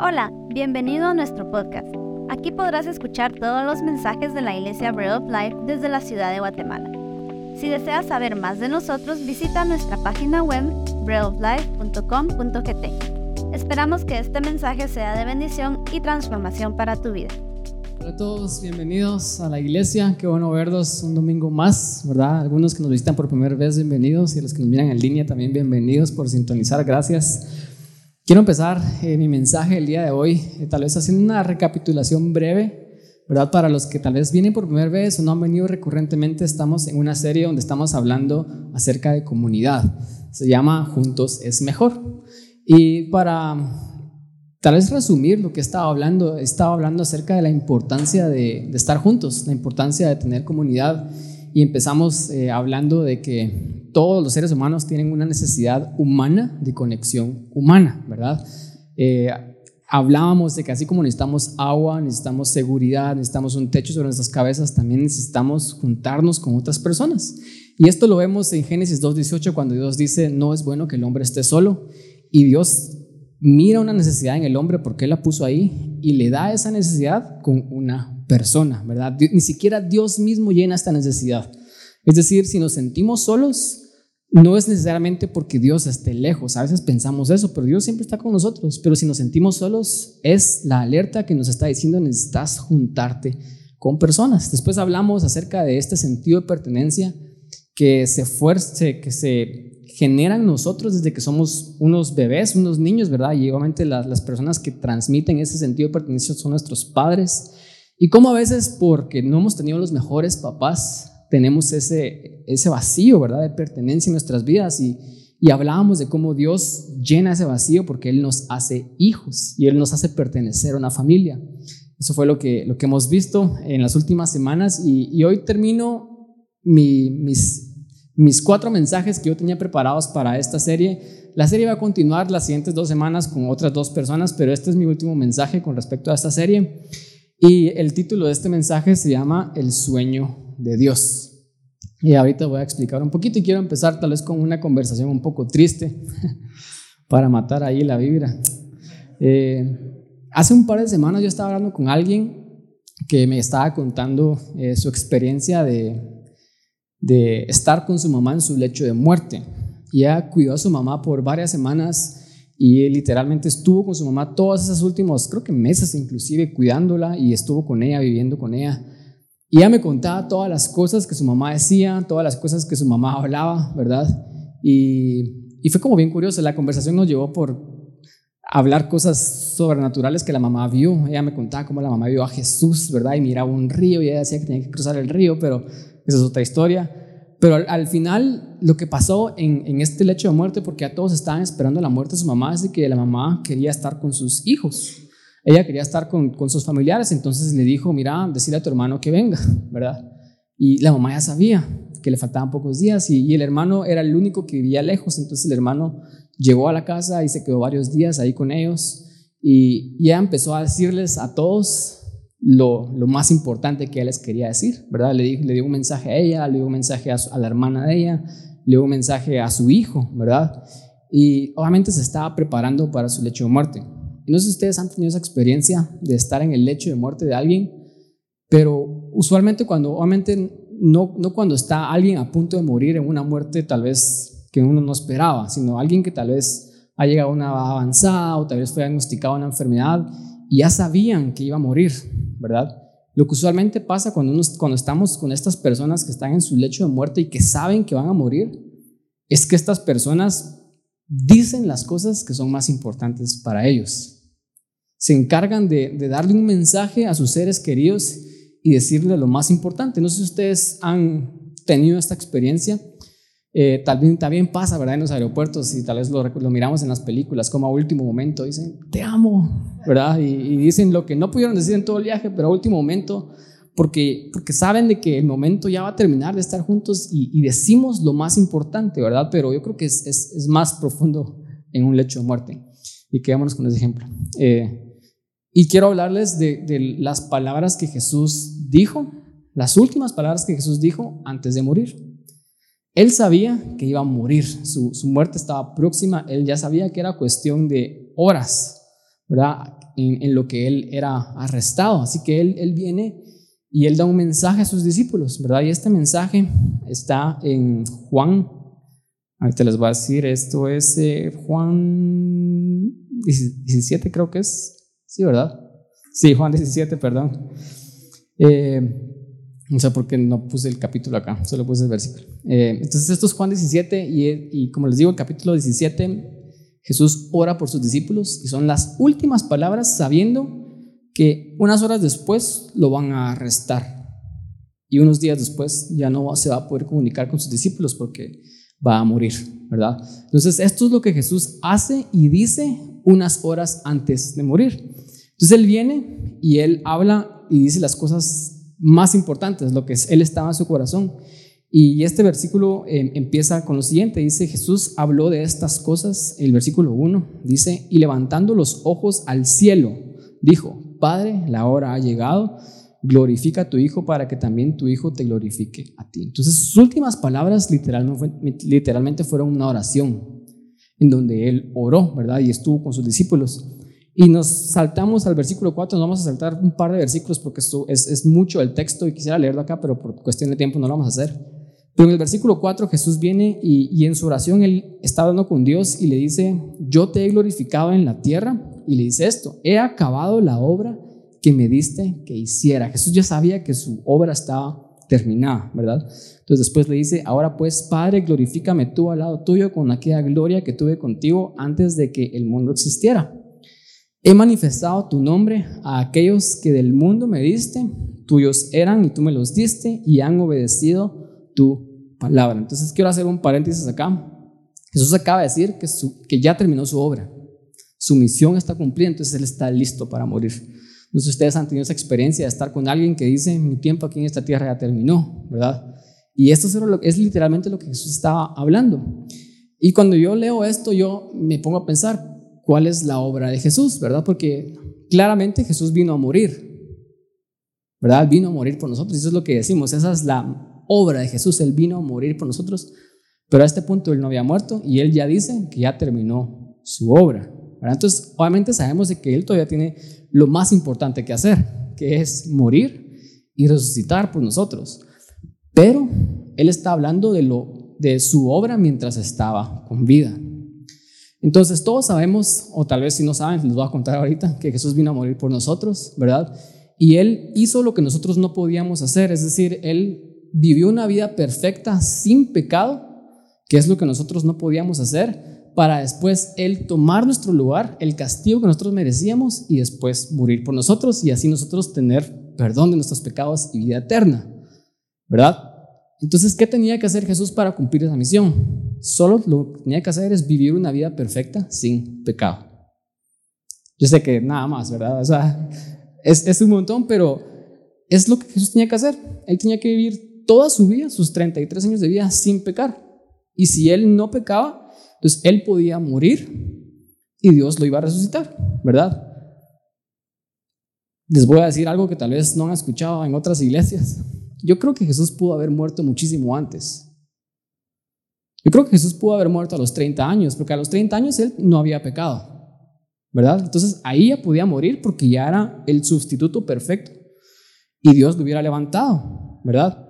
Hola, bienvenido a nuestro podcast. Aquí podrás escuchar todos los mensajes de la Iglesia Bread of Life desde la ciudad de Guatemala. Si deseas saber más de nosotros, visita nuestra página web breadoflife.com.gt. Esperamos que este mensaje sea de bendición y transformación para tu vida. Hola a todos, bienvenidos a la iglesia. Qué bueno verlos un domingo más, ¿verdad? Algunos que nos visitan por primera vez, bienvenidos. Y los que nos miran en línea también, bienvenidos por sintonizar. Gracias. Quiero empezar eh, mi mensaje el día de hoy, eh, tal vez haciendo una recapitulación breve, ¿verdad? Para los que tal vez vienen por primera vez o no han venido recurrentemente, estamos en una serie donde estamos hablando acerca de comunidad. Se llama Juntos es Mejor. Y para tal vez resumir lo que estaba hablando, estaba hablando acerca de la importancia de estar juntos, la importancia de tener comunidad. Y empezamos eh, hablando de que todos los seres humanos tienen una necesidad humana de conexión humana, ¿verdad? Eh, hablábamos de que así como necesitamos agua, necesitamos seguridad, necesitamos un techo sobre nuestras cabezas, también necesitamos juntarnos con otras personas. Y esto lo vemos en Génesis 2.18 cuando Dios dice, no es bueno que el hombre esté solo. Y Dios mira una necesidad en el hombre porque Él la puso ahí y le da esa necesidad con una persona, ¿verdad? Ni siquiera Dios mismo llena esta necesidad. Es decir, si nos sentimos solos, no es necesariamente porque Dios esté lejos. A veces pensamos eso, pero Dios siempre está con nosotros. Pero si nos sentimos solos, es la alerta que nos está diciendo necesitas juntarte con personas. Después hablamos acerca de este sentido de pertenencia que se fuerce, que se genera en nosotros desde que somos unos bebés, unos niños, ¿verdad? Y obviamente las, las personas que transmiten ese sentido de pertenencia son nuestros padres. Y como a veces porque no hemos tenido los mejores papás, tenemos ese, ese vacío, ¿verdad? De pertenencia en nuestras vidas y, y hablábamos de cómo Dios llena ese vacío porque Él nos hace hijos y Él nos hace pertenecer a una familia. Eso fue lo que, lo que hemos visto en las últimas semanas y, y hoy termino mis, mis cuatro mensajes que yo tenía preparados para esta serie. La serie va a continuar las siguientes dos semanas con otras dos personas, pero este es mi último mensaje con respecto a esta serie. Y el título de este mensaje se llama El sueño de Dios. Y ahorita voy a explicar un poquito y quiero empezar tal vez con una conversación un poco triste para matar ahí la vibra. Eh, hace un par de semanas yo estaba hablando con alguien que me estaba contando eh, su experiencia de, de estar con su mamá en su lecho de muerte. Y ella cuidó a su mamá por varias semanas y literalmente estuvo con su mamá todos esos últimos, creo que meses inclusive, cuidándola y estuvo con ella, viviendo con ella. Y ella me contaba todas las cosas que su mamá decía, todas las cosas que su mamá hablaba, ¿verdad? Y, y fue como bien curioso, la conversación nos llevó por hablar cosas sobrenaturales que la mamá vio. Ella me contaba cómo la mamá vio a Jesús, ¿verdad? Y miraba un río y ella decía que tenía que cruzar el río, pero esa es otra historia. Pero al, final, lo que pasó en, este lecho de muerte, porque a todos estaban esperando la muerte de su mamá, es que la mamá quería estar con sus hijos. Ella quería estar con, sus familiares, entonces le dijo, mira, decirle a tu hermano que venga, ¿verdad? Y la mamá ya sabía que le faltaban pocos días y, el hermano era el único que vivía lejos, entonces el hermano llegó a la casa y se quedó varios días ahí con ellos y, ella empezó a decirles a todos lo, lo, más importante que él les quería decir, ¿verdad? Le, le dio un mensaje a ella, le dio un mensaje a, a, la hermana de ella, le dio un mensaje a su hijo, ¿verdad? Y obviamente se estaba preparando para su lecho de muerte. No sé si ustedes han tenido esa experiencia de estar en el lecho de muerte de alguien, pero usualmente cuando, obviamente no, no cuando está alguien a punto de morir en una muerte tal vez que uno no esperaba, sino alguien que tal vez ha llegado a una avanzada o tal vez fue diagnosticado una enfermedad ya sabían que iba a morir, ¿verdad? Lo que usualmente pasa cuando, estamos con estas personas que están en su lecho de muerte y que saben que van a morir, es que estas personas dicen las cosas que son más importantes para ellos se encargan de, darle un mensaje a sus seres queridos y decirle lo más importante. No sé si ustedes han tenido esta experiencia. Eh, también, también pasa, ¿verdad? En los aeropuertos y tal vez lo, miramos en las películas, como a último momento dicen, te amo, ¿verdad? Y, dicen lo que no pudieron decir en todo el viaje, pero a último momento, porque, porque saben de que el momento ya va a terminar de estar juntos y, decimos lo más importante, ¿verdad? Pero yo creo que es, es, más profundo en un lecho de muerte. Y quedémonos con ese ejemplo. Eh, y quiero hablarles de, las palabras que Jesús dijo, las últimas palabras que Jesús dijo antes de morir. Él sabía que iba a morir, su, muerte estaba próxima, él ya sabía que era cuestión de horas, ¿verdad? en, lo que él era arrestado. Así que él, él viene y él da un mensaje a sus discípulos, ¿verdad? Y este mensaje está en Juan, ahorita les voy a decir, esto es eh, Juan 17 creo que es, sí, ¿verdad? Sí, Juan 17, perdón. Eh, no sé por qué no puse el capítulo acá, solo puse el versículo. Eh, entonces esto es Juan 17 y, y como les digo, el capítulo 17, Jesús ora por sus discípulos y son las últimas palabras sabiendo que unas horas después lo van a arrestar y unos días después ya no se va a poder comunicar con sus discípulos porque va a morir, ¿verdad? Entonces esto es lo que Jesús hace y dice unas horas antes de morir. Entonces él viene y él habla y dice las cosas más importantes, lo que él estaba en su corazón. Y este versículo em, empieza con lo siguiente, dice, Jesús habló de estas cosas, el versículo 1, dice, y levantando los ojos al cielo, dijo, Padre, la hora ha llegado, glorifica a tu Hijo para que también tu Hijo te glorifique a ti. Entonces sus últimas palabras literalmente fueron una oración en donde él oró, ¿verdad? Y estuvo con sus discípulos. Y nos saltamos al versículo 4, nos vamos a saltar un par de versículos porque esto es, es mucho el texto y quisiera leerlo acá, pero por cuestión de tiempo no lo vamos a hacer. Pero en el versículo 4 Jesús viene y, y en su oración él está hablando con Dios y le dice, yo te he glorificado en la tierra y le dice esto, he acabado la obra que me diste que hiciera. Jesús ya sabía que su obra estaba terminada, ¿verdad? Entonces después le dice, ahora pues Padre, glorifícame tú al lado tuyo con aquella gloria que tuve contigo antes de que el mundo existiera. He manifestado tu nombre a aquellos que del mundo me diste, tuyos eran y tú me los diste y han obedecido tu palabra. Entonces quiero hacer un paréntesis acá. Jesús acaba de decir que, ya terminó su obra. Su misión está cumplida, entonces Él está listo para morir. No sé si ustedes han tenido esa experiencia de estar con alguien que dice, mi tiempo aquí en esta tierra ya terminó, ¿verdad? Y esto es literalmente lo que Jesús estaba hablando. Y cuando yo leo esto, yo me pongo a pensar, ¿cuál es la obra de Jesús, verdad? Porque claramente Jesús vino a morir, ¿verdad? Vino a morir por nosotros. Eso es lo que decimos, esa es la obra de Jesús. Él vino a morir por nosotros, pero a este punto él no había muerto y él ya dice que ya terminó su obra. Entonces, obviamente sabemos de que Él todavía tiene lo más importante que hacer, que es morir y resucitar por nosotros. Pero Él está hablando de, lo, de su obra mientras estaba con vida. Entonces, todos sabemos, o tal vez si no saben, les voy a contar ahorita, que Jesús vino a morir por nosotros, ¿verdad? Y Él hizo lo que nosotros no podíamos hacer, es decir, Él vivió una vida perfecta sin pecado, que es lo que nosotros no podíamos hacer, para después Él tomar nuestro lugar, el castigo que nosotros merecíamos y después morir por nosotros y así nosotros tener perdón de nuestros pecados y vida eterna. ¿Verdad? Entonces, ¿qué tenía que hacer Jesús para cumplir esa misión? Solo lo que tenía que hacer es vivir una vida perfecta sin pecado. Yo sé que nada más, ¿verdad? O sea, es, es un montón, pero es lo que Jesús tenía que hacer. Él tenía que vivir toda su vida, sus 33 años de vida, sin pecar. Y si él no pecaba, entonces él podía morir y Dios lo iba a resucitar, ¿verdad? Les voy a decir algo que tal vez no han escuchado en otras iglesias. Yo creo que Jesús pudo haber muerto muchísimo antes. Yo creo que Jesús pudo haber muerto a los 30 años, porque a los 30 años él no había pecado, ¿verdad? Entonces ahí ya podía morir porque ya era el sustituto perfecto y Dios lo hubiera levantado, ¿verdad?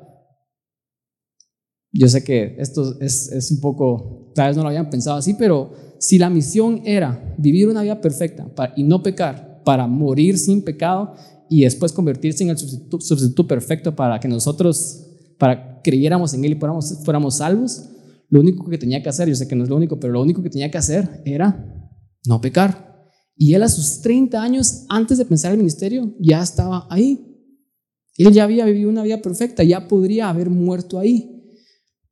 Yo sé que esto es, es un poco, tal vez no lo habían pensado así, pero si la misión era vivir una vida perfecta y no pecar, para morir sin pecado y después convertirse en el sustituto, perfecto para que nosotros, para creyéramos en Él y fuéramos, fuéramos salvos, lo único que tenía que hacer, yo sé que no es lo único, pero lo único que tenía que hacer era no pecar. Y él a sus 30 años, antes de pensar el ministerio, ya estaba ahí. Él ya había vivido una vida perfecta, ya podría haber muerto ahí.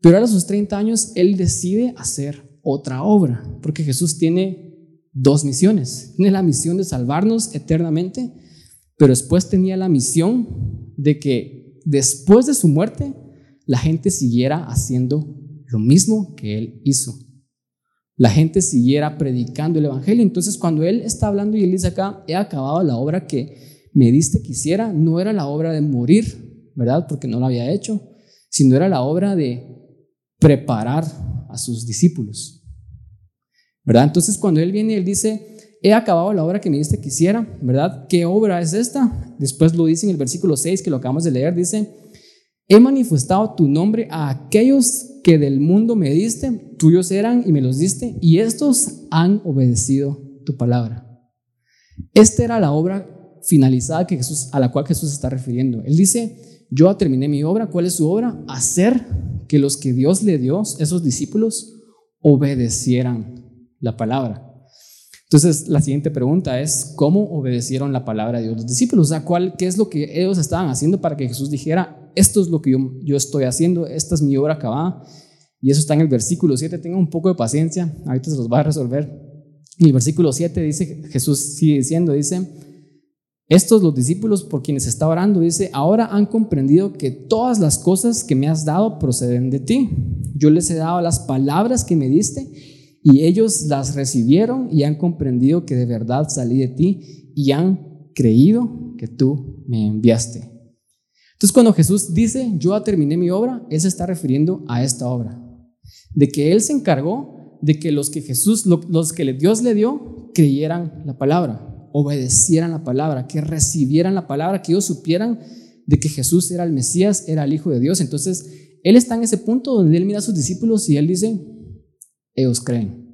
Pero a sus 30 años, él decide hacer otra obra, porque Jesús tiene dos misiones. Tiene la misión de salvarnos eternamente, pero después tenía la misión de que después de su muerte, la gente siguiera haciendo lo mismo que él hizo. La gente siguiera predicando el Evangelio. Entonces, cuando él está hablando y él dice acá, he acabado la obra que me diste que hiciera, no era la obra de morir, ¿verdad? Porque no lo había hecho, sino era la obra de preparar a sus discípulos. ¿Verdad? Entonces cuando Él viene, Él dice, he acabado la obra que me diste que hiciera, ¿verdad? ¿Qué obra es esta? Después lo dice en el versículo 6 que lo acabamos de leer, dice, he manifestado tu nombre a aquellos que del mundo me diste, tuyos eran y me los diste, y estos han obedecido tu palabra. Esta era la obra finalizada que Jesús, a la cual Jesús está refiriendo. Él dice, yo terminé mi obra, ¿cuál es su obra? Hacer que los que Dios le dio, esos discípulos, obedecieran la palabra. Entonces, la siguiente pregunta es, ¿cómo obedecieron la palabra de Dios los discípulos? O sea, ¿cuál, ¿qué es lo que ellos estaban haciendo para que Jesús dijera, esto es lo que yo, yo estoy haciendo, esta es mi obra acabada? Y eso está en el versículo 7, tengan un poco de paciencia, ahorita se los va a resolver. En el versículo 7 dice, Jesús sigue diciendo, dice, estos los discípulos por quienes está orando, dice, ahora han comprendido que todas las cosas que me has dado proceden de ti. Yo les he dado las palabras que me diste y ellos las recibieron y han comprendido que de verdad salí de ti y han creído que tú me enviaste. Entonces cuando Jesús dice, yo terminé mi obra, Él se está refiriendo a esta obra. De que Él se encargó de que los que Jesús, los que Dios le dio, creyeran la palabra, obedecieran la palabra, que recibieran la palabra, que ellos supieran de que Jesús era el Mesías, era el Hijo de Dios. Entonces Él está en ese punto donde Él mira a sus discípulos y Él dice, ellos creen.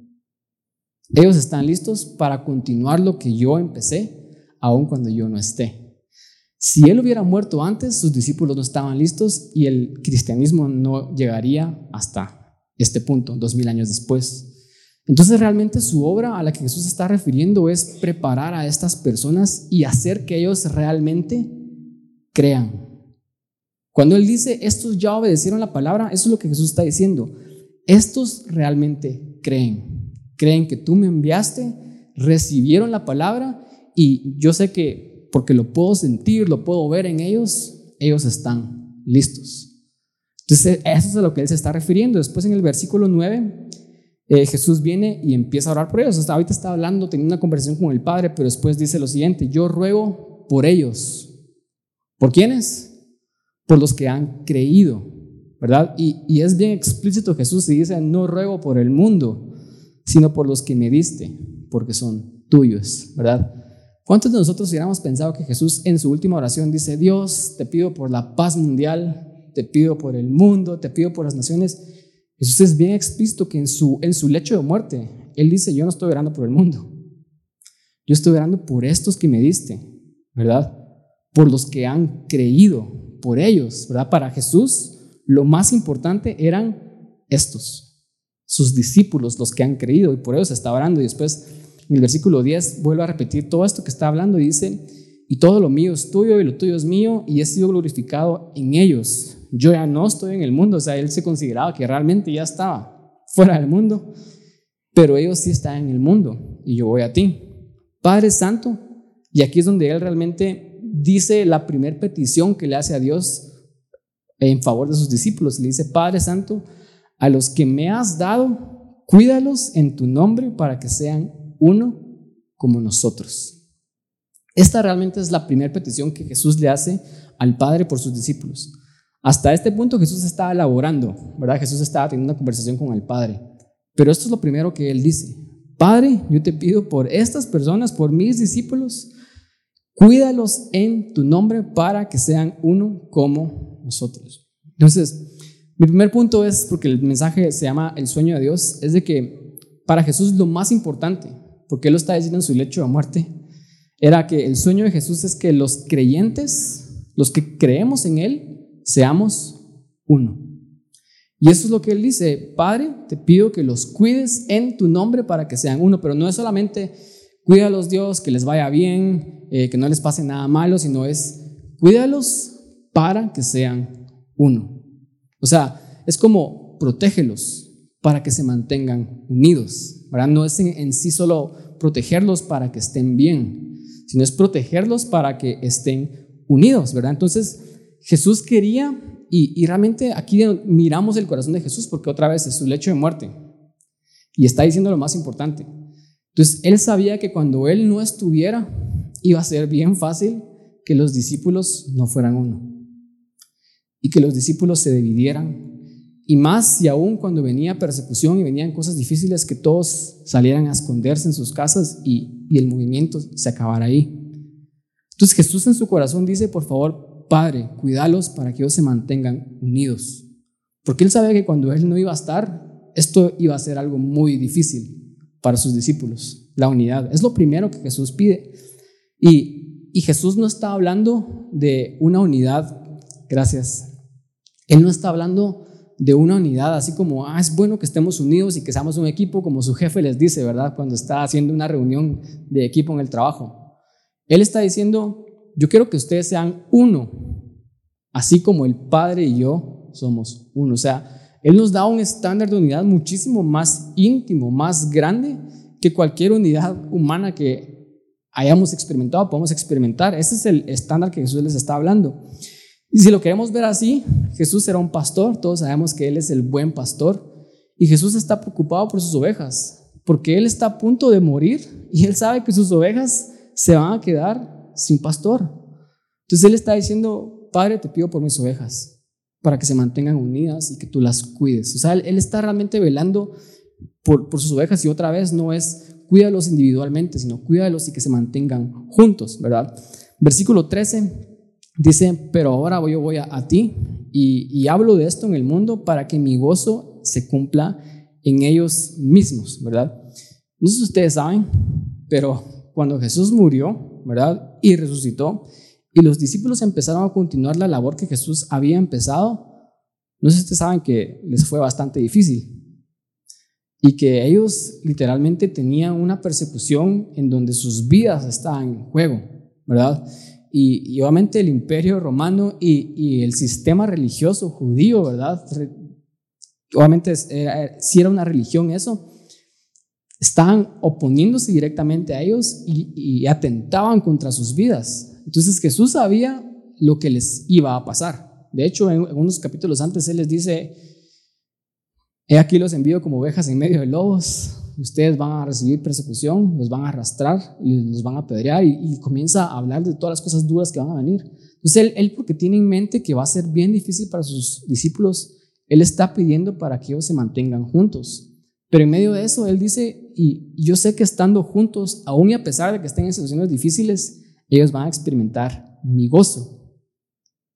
Ellos están listos para continuar lo que yo empecé, aun cuando yo no esté. Si él hubiera muerto antes, sus discípulos no estaban listos y el cristianismo no llegaría hasta este punto, dos mil años después. Entonces realmente su obra a la que Jesús está refiriendo es preparar a estas personas y hacer que ellos realmente crean. Cuando él dice, estos ya obedecieron la palabra, eso es lo que Jesús está diciendo. Estos realmente creen, creen que tú me enviaste, recibieron la palabra y yo sé que porque lo puedo sentir, lo puedo ver en ellos, ellos están listos. Entonces, eso es a lo que él se está refiriendo. Después en el versículo 9, eh, Jesús viene y empieza a orar por ellos. Hasta ahorita está hablando, teniendo una conversación con el Padre, pero después dice lo siguiente, yo ruego por ellos. ¿Por quiénes? Por los que han creído. ¿verdad? Y, es bien explícito Jesús y dice, no ruego por el mundo, sino por los que me diste, porque son tuyos, ¿verdad? ¿Cuántos de nosotros hubiéramos pensado que Jesús en su última oración dice, Dios, te pido por la paz mundial, te pido por el mundo, te pido por las naciones? Jesús es bien explícito que en su, en su lecho de muerte, Él dice, yo no estoy orando por el mundo, yo estoy orando por estos que me diste, ¿verdad? Por los que han creído, por ellos, ¿verdad? Para Jesús, lo más importante eran estos, sus discípulos, los que han creído, y por se está orando. Y después, en el versículo 10, vuelve a repetir todo esto que está hablando y dice, y todo lo mío es tuyo y lo tuyo es mío, y he sido glorificado en ellos. Yo ya no estoy en el mundo, o sea, él se consideraba que realmente ya estaba fuera del mundo, pero ellos sí están en el mundo, y yo voy a ti. Padre Santo, y aquí es donde él realmente dice la primera petición que le hace a Dios en favor de sus discípulos. Le dice, Padre Santo, a los que me has dado, cuídalos en tu nombre para que sean uno como nosotros. Esta realmente es la primera petición que Jesús le hace al Padre por sus discípulos. Hasta este punto Jesús estaba elaborando, ¿verdad? Jesús estaba teniendo una conversación con el Padre. Pero esto es lo primero que él dice. Padre, yo te pido por estas personas, por mis discípulos, cuídalos en tu nombre para que sean uno como nosotros. Entonces, mi primer punto es, porque el mensaje se llama el sueño de Dios, es de que para Jesús lo más importante, porque Él lo está diciendo en su lecho de muerte, era que el sueño de Jesús es que los creyentes, los que creemos en Él, seamos uno. Y eso es lo que Él dice, Padre, te pido que los cuides en tu nombre para que sean uno, pero no es solamente cuídalos Dios, que les vaya bien, eh, que no les pase nada malo, sino es cuídalos para que sean uno. O sea, es como protégelos para que se mantengan unidos. ¿verdad? No es en, sí solo protegerlos para que estén bien, sino es protegerlos para que estén unidos, ¿verdad? Entonces, Jesús quería, y, y, realmente aquí miramos el corazón de Jesús porque otra vez es su lecho de muerte, y está diciendo lo más importante. Entonces, él sabía que cuando él no estuviera, iba a ser bien fácil que los discípulos no fueran uno y que los discípulos se dividieran y más y aún cuando venía persecución y venían cosas difíciles, que todos salieran a esconderse en sus casas y, y el movimiento se acabara ahí. Entonces Jesús en su corazón dice, por favor, Padre, cuídalos para que ellos se mantengan unidos. Porque él sabía que cuando él no iba a estar, esto iba a ser algo muy difícil para sus discípulos. La unidad es lo primero que Jesús pide. Y, y Jesús no está hablando de una unidad, gracias. Él no está hablando de una unidad, así como, ah, es bueno que estemos unidos y que seamos un equipo, como su jefe les dice, ¿verdad? Cuando está haciendo una reunión de equipo en el trabajo. Él está diciendo, yo quiero que ustedes sean uno, así como el Padre y yo somos uno. O sea, Él nos da un estándar de unidad muchísimo más íntimo, más grande que cualquier unidad humana que hayamos experimentado, podemos experimentar. Ese es el estándar que Jesús les está hablando. Y si lo queremos ver así, Jesús era un pastor, todos sabemos que Él es el buen pastor, y Jesús está preocupado por sus ovejas, porque Él está a punto de morir y Él sabe que sus ovejas se van a quedar sin pastor. Entonces Él está diciendo, Padre, te pido por mis ovejas, para que se mantengan unidas y que tú las cuides. O sea, Él, está realmente velando por, por sus ovejas y otra vez no es cuídalos individualmente, sino cuídalos y que se mantengan juntos, ¿verdad? Versículo 13 Dice, pero ahora yo voy a, ti y, hablo de esto en el mundo para que mi gozo se cumpla en ellos mismos, ¿verdad? No sé si ustedes saben, pero cuando Jesús murió, ¿verdad? Y resucitó, y los discípulos empezaron a continuar la labor que Jesús había empezado, no sé si ustedes saben que les fue bastante difícil. Y que ellos literalmente tenían una persecución en donde sus vidas estaban en juego, ¿verdad? Y, obviamente el imperio romano y, el sistema religioso judío, ¿verdad? Obviamente si era una religión eso, estaban oponiéndose directamente a ellos y, atentaban contra sus vidas. Entonces Jesús sabía lo que les iba a pasar. De hecho, en, en unos capítulos antes Él les dice, he aquí los envío como ovejas en medio de lobos, ustedes van a recibir persecución, los van a arrastrar y los van a apedrear y, comienza a hablar de todas las cosas duras que van a venir. Entonces él, él, porque tiene en mente que va a ser bien difícil para sus discípulos, él está pidiendo para que ellos se mantengan juntos. Pero en medio de eso, él dice, y yo sé que estando juntos, aún y a pesar de que estén en situaciones difíciles, ellos van a experimentar mi gozo.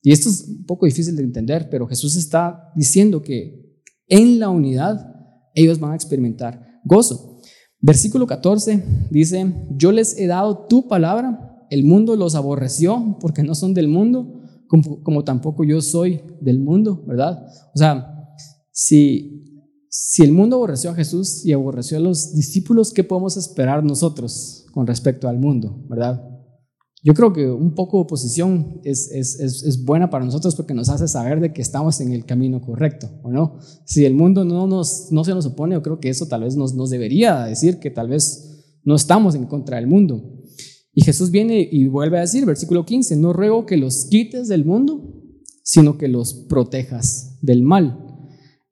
Y esto es un poco difícil de entender, pero Jesús está diciendo que en la unidad ellos van a experimentar gozo. Versículo 14 dice, yo les he dado tu palabra, el mundo los aborreció porque no son del mundo, como, tampoco yo soy del mundo, ¿verdad? O sea, si, si el mundo aborreció a Jesús y aborreció a los discípulos, ¿qué podemos esperar nosotros con respecto al mundo, ¿verdad? Yo creo que un poco de oposición es, es, es, buena para nosotros porque nos hace saber de que estamos en el camino correcto, ¿o no? Si el mundo no, nos, no se nos opone, yo creo que eso tal vez nos, nos debería decir que tal vez no estamos en contra del mundo. Y Jesús viene y vuelve a decir, versículo 15, no ruego que los quites del mundo, sino que los protejas del mal.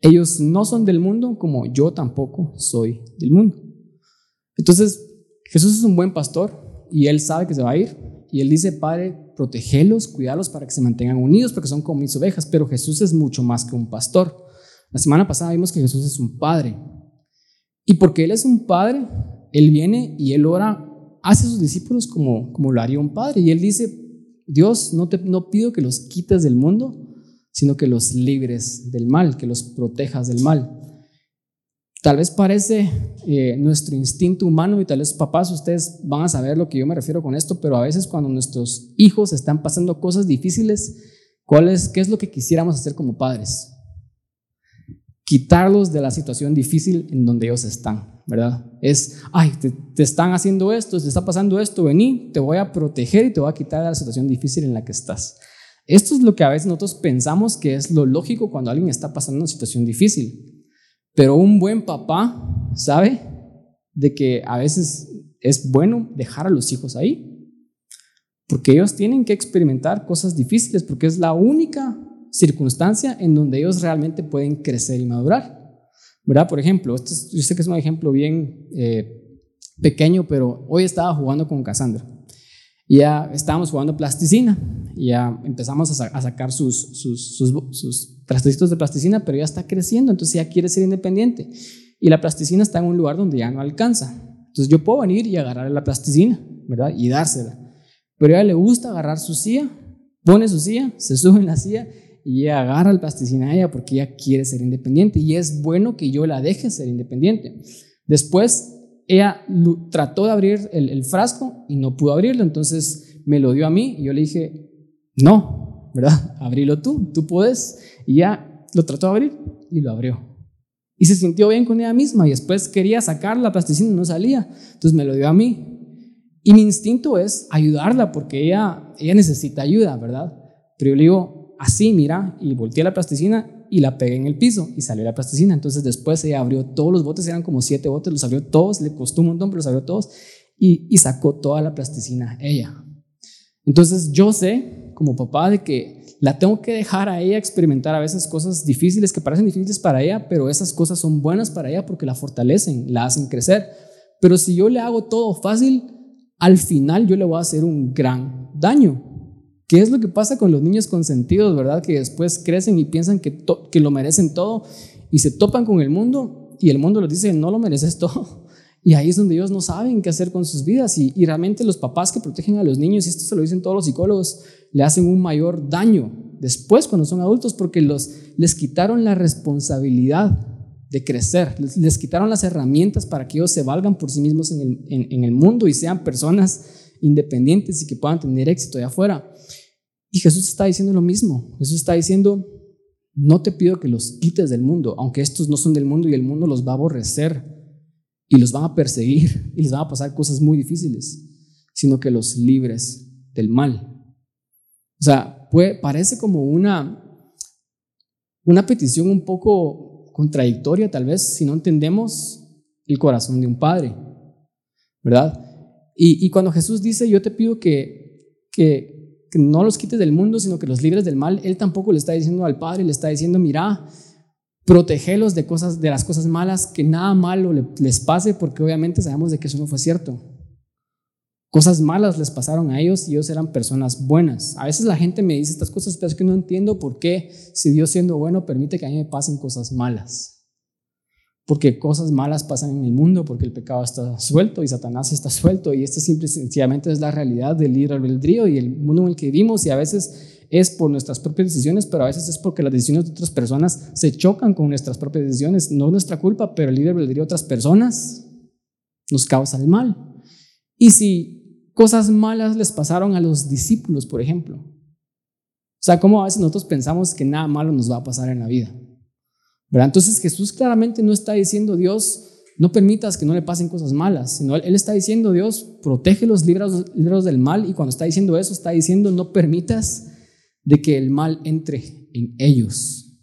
Ellos no son del mundo como yo tampoco soy del mundo. Entonces, Jesús es un buen pastor y él sabe que se va a ir, y él dice, Padre, protegelos, cuidalos para que se mantengan unidos, porque son como mis ovejas. Pero Jesús es mucho más que un pastor. La semana pasada vimos que Jesús es un padre. Y porque Él es un padre, Él viene y Él ora hace a sus discípulos como, como lo haría un padre. Y Él dice, Dios, no, te, no pido que los quites del mundo, sino que los libres del mal, que los protejas del mal. Tal vez parece eh, nuestro instinto humano y tal vez papás ustedes van a saber lo que yo me refiero con esto, pero a veces cuando nuestros hijos están pasando cosas difíciles, ¿cuál es, ¿qué es lo que quisiéramos hacer como padres? Quitarlos de la situación difícil en donde ellos están, ¿verdad? Es, ay, te, te están haciendo esto, te está pasando esto, vení, te voy a proteger y te voy a quitar de la situación difícil en la que estás. Esto es lo que a veces nosotros pensamos que es lo lógico cuando alguien está pasando una situación difícil. Pero un buen papá sabe de que a veces es bueno dejar a los hijos ahí, porque ellos tienen que experimentar cosas difíciles, porque es la única circunstancia en donde ellos realmente pueden crecer y madurar. ¿Verdad? Por ejemplo, esto yo sé que es un ejemplo bien eh, pequeño, pero hoy estaba jugando con Cassandra. Y ya estábamos jugando plasticina y ya empezamos a, sacar sus, sus, sus, sus de plasticina, pero ya está creciendo, entonces ya quiere ser independiente. Y la plasticina está en un lugar donde ya no alcanza. Entonces yo puedo venir y agarrar la plasticina, ¿verdad? Y dársela. Pero a ella le gusta agarrar su silla, pone su silla, se sube en la silla y agarra la plasticina a ella porque ella quiere ser independiente. Y es bueno que yo la deje ser independiente. Después ella trató de abrir el, frasco y no pudo abrirlo, entonces me lo dio a mí y yo le dije, no, ¿verdad? Abrilo tú, tú puedes. Y ya lo trató de abrir y lo abrió. Y se sintió bien con ella misma y después quería sacar la plasticina y no salía. Entonces me lo dio a mí. Y mi instinto es ayudarla porque ella, ella necesita ayuda, ¿verdad? Pero yo le digo, así, mira, y volteé la plasticina y la pegué en el piso y salió la plasticina. Entonces después ella abrió todos los botes, eran como siete botes, los abrió todos, le costó un montón, pero los abrió todos y, y sacó toda la plasticina ella. Entonces yo sé, como papá, de que la tengo que dejar a ella experimentar a veces cosas difíciles que parecen difíciles para ella, pero esas cosas son buenas para ella porque la fortalecen, la hacen crecer. Pero si yo le hago todo fácil, al final yo le voy a hacer un gran daño. ¿Qué es lo que pasa con los niños consentidos, verdad? Que después crecen y piensan que, lo merecen todo y se topan con el mundo y el mundo les dice, no lo mereces todo. Y ahí es donde ellos no saben qué hacer con sus vidas. Y, realmente los papás que protegen a los niños, y esto se lo dicen todos los psicólogos, le hacen un mayor daño después cuando son adultos porque les quitaron la responsabilidad de crecer, les, quitaron las herramientas para que ellos se valgan por sí mismos en el mundo y sean personas independientes y que puedan tener éxito allá afuera. Y Jesús está diciendo lo mismo. Jesús está diciendo, no te pido que los quites del mundo, aunque estos no son del mundo y el mundo los va a aborrecer y los van a perseguir y les van a pasar cosas muy difíciles, sino que los libres del mal. O sea, puede, parece como una, una petición un poco contradictoria tal vez si no entendemos el corazón de un padre, ¿verdad? Y, cuando Jesús dice, yo te pido que, que, no los quites del mundo, sino que los libres del mal, Él tampoco le está diciendo al Padre, le está diciendo, mira, protegelos de, cosas, de las cosas malas, que nada malo les pase, porque obviamente sabemos de que eso no fue cierto. Cosas malas les pasaron a ellos y ellos eran personas buenas. A veces la gente me dice estas cosas, pero es que no entiendo por qué, si Dios siendo bueno, permite que a mí me pasen cosas malas porque cosas malas pasan en el mundo, porque el pecado está suelto y Satanás está suelto y esto simple sencillamente es la realidad del libre albedrío y el mundo en el que vivimos y a veces es por nuestras propias decisiones, pero a veces es porque las decisiones de otras personas se chocan con nuestras propias decisiones, no es nuestra culpa, pero el libre albedrío de otras personas nos causa el mal. Y si cosas malas les pasaron a los discípulos, por ejemplo, o sea, ¿cómo a veces nosotros pensamos que nada malo nos va a pasar en la vida? Entonces Jesús claramente no está diciendo, Dios, no permitas que no le pasen cosas malas, sino Él está diciendo, Dios, protege los libros del mal y cuando está diciendo eso, está diciendo, no permitas de que el mal entre en ellos.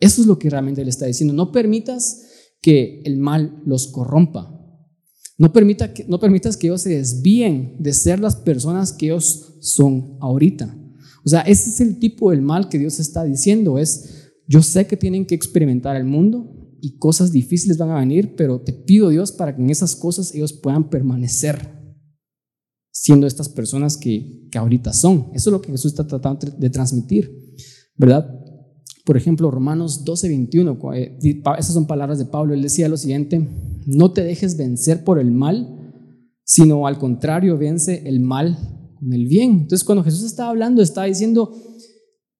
Eso es lo que realmente Él está diciendo, no permitas que el mal los corrompa. No, permita que, no permitas que ellos se desvíen de ser las personas que ellos son ahorita. O sea, ese es el tipo del mal que Dios está diciendo, es yo sé que tienen que experimentar el mundo y cosas difíciles van a venir, pero te pido Dios para que en esas cosas ellos puedan permanecer siendo estas personas que, que ahorita son. Eso es lo que Jesús está tratando de transmitir, ¿verdad? Por ejemplo, Romanos 12, 21, eh, esas son palabras de Pablo, él decía lo siguiente, no te dejes vencer por el mal, sino al contrario, vence el mal con el bien. Entonces, cuando Jesús estaba hablando, estaba diciendo,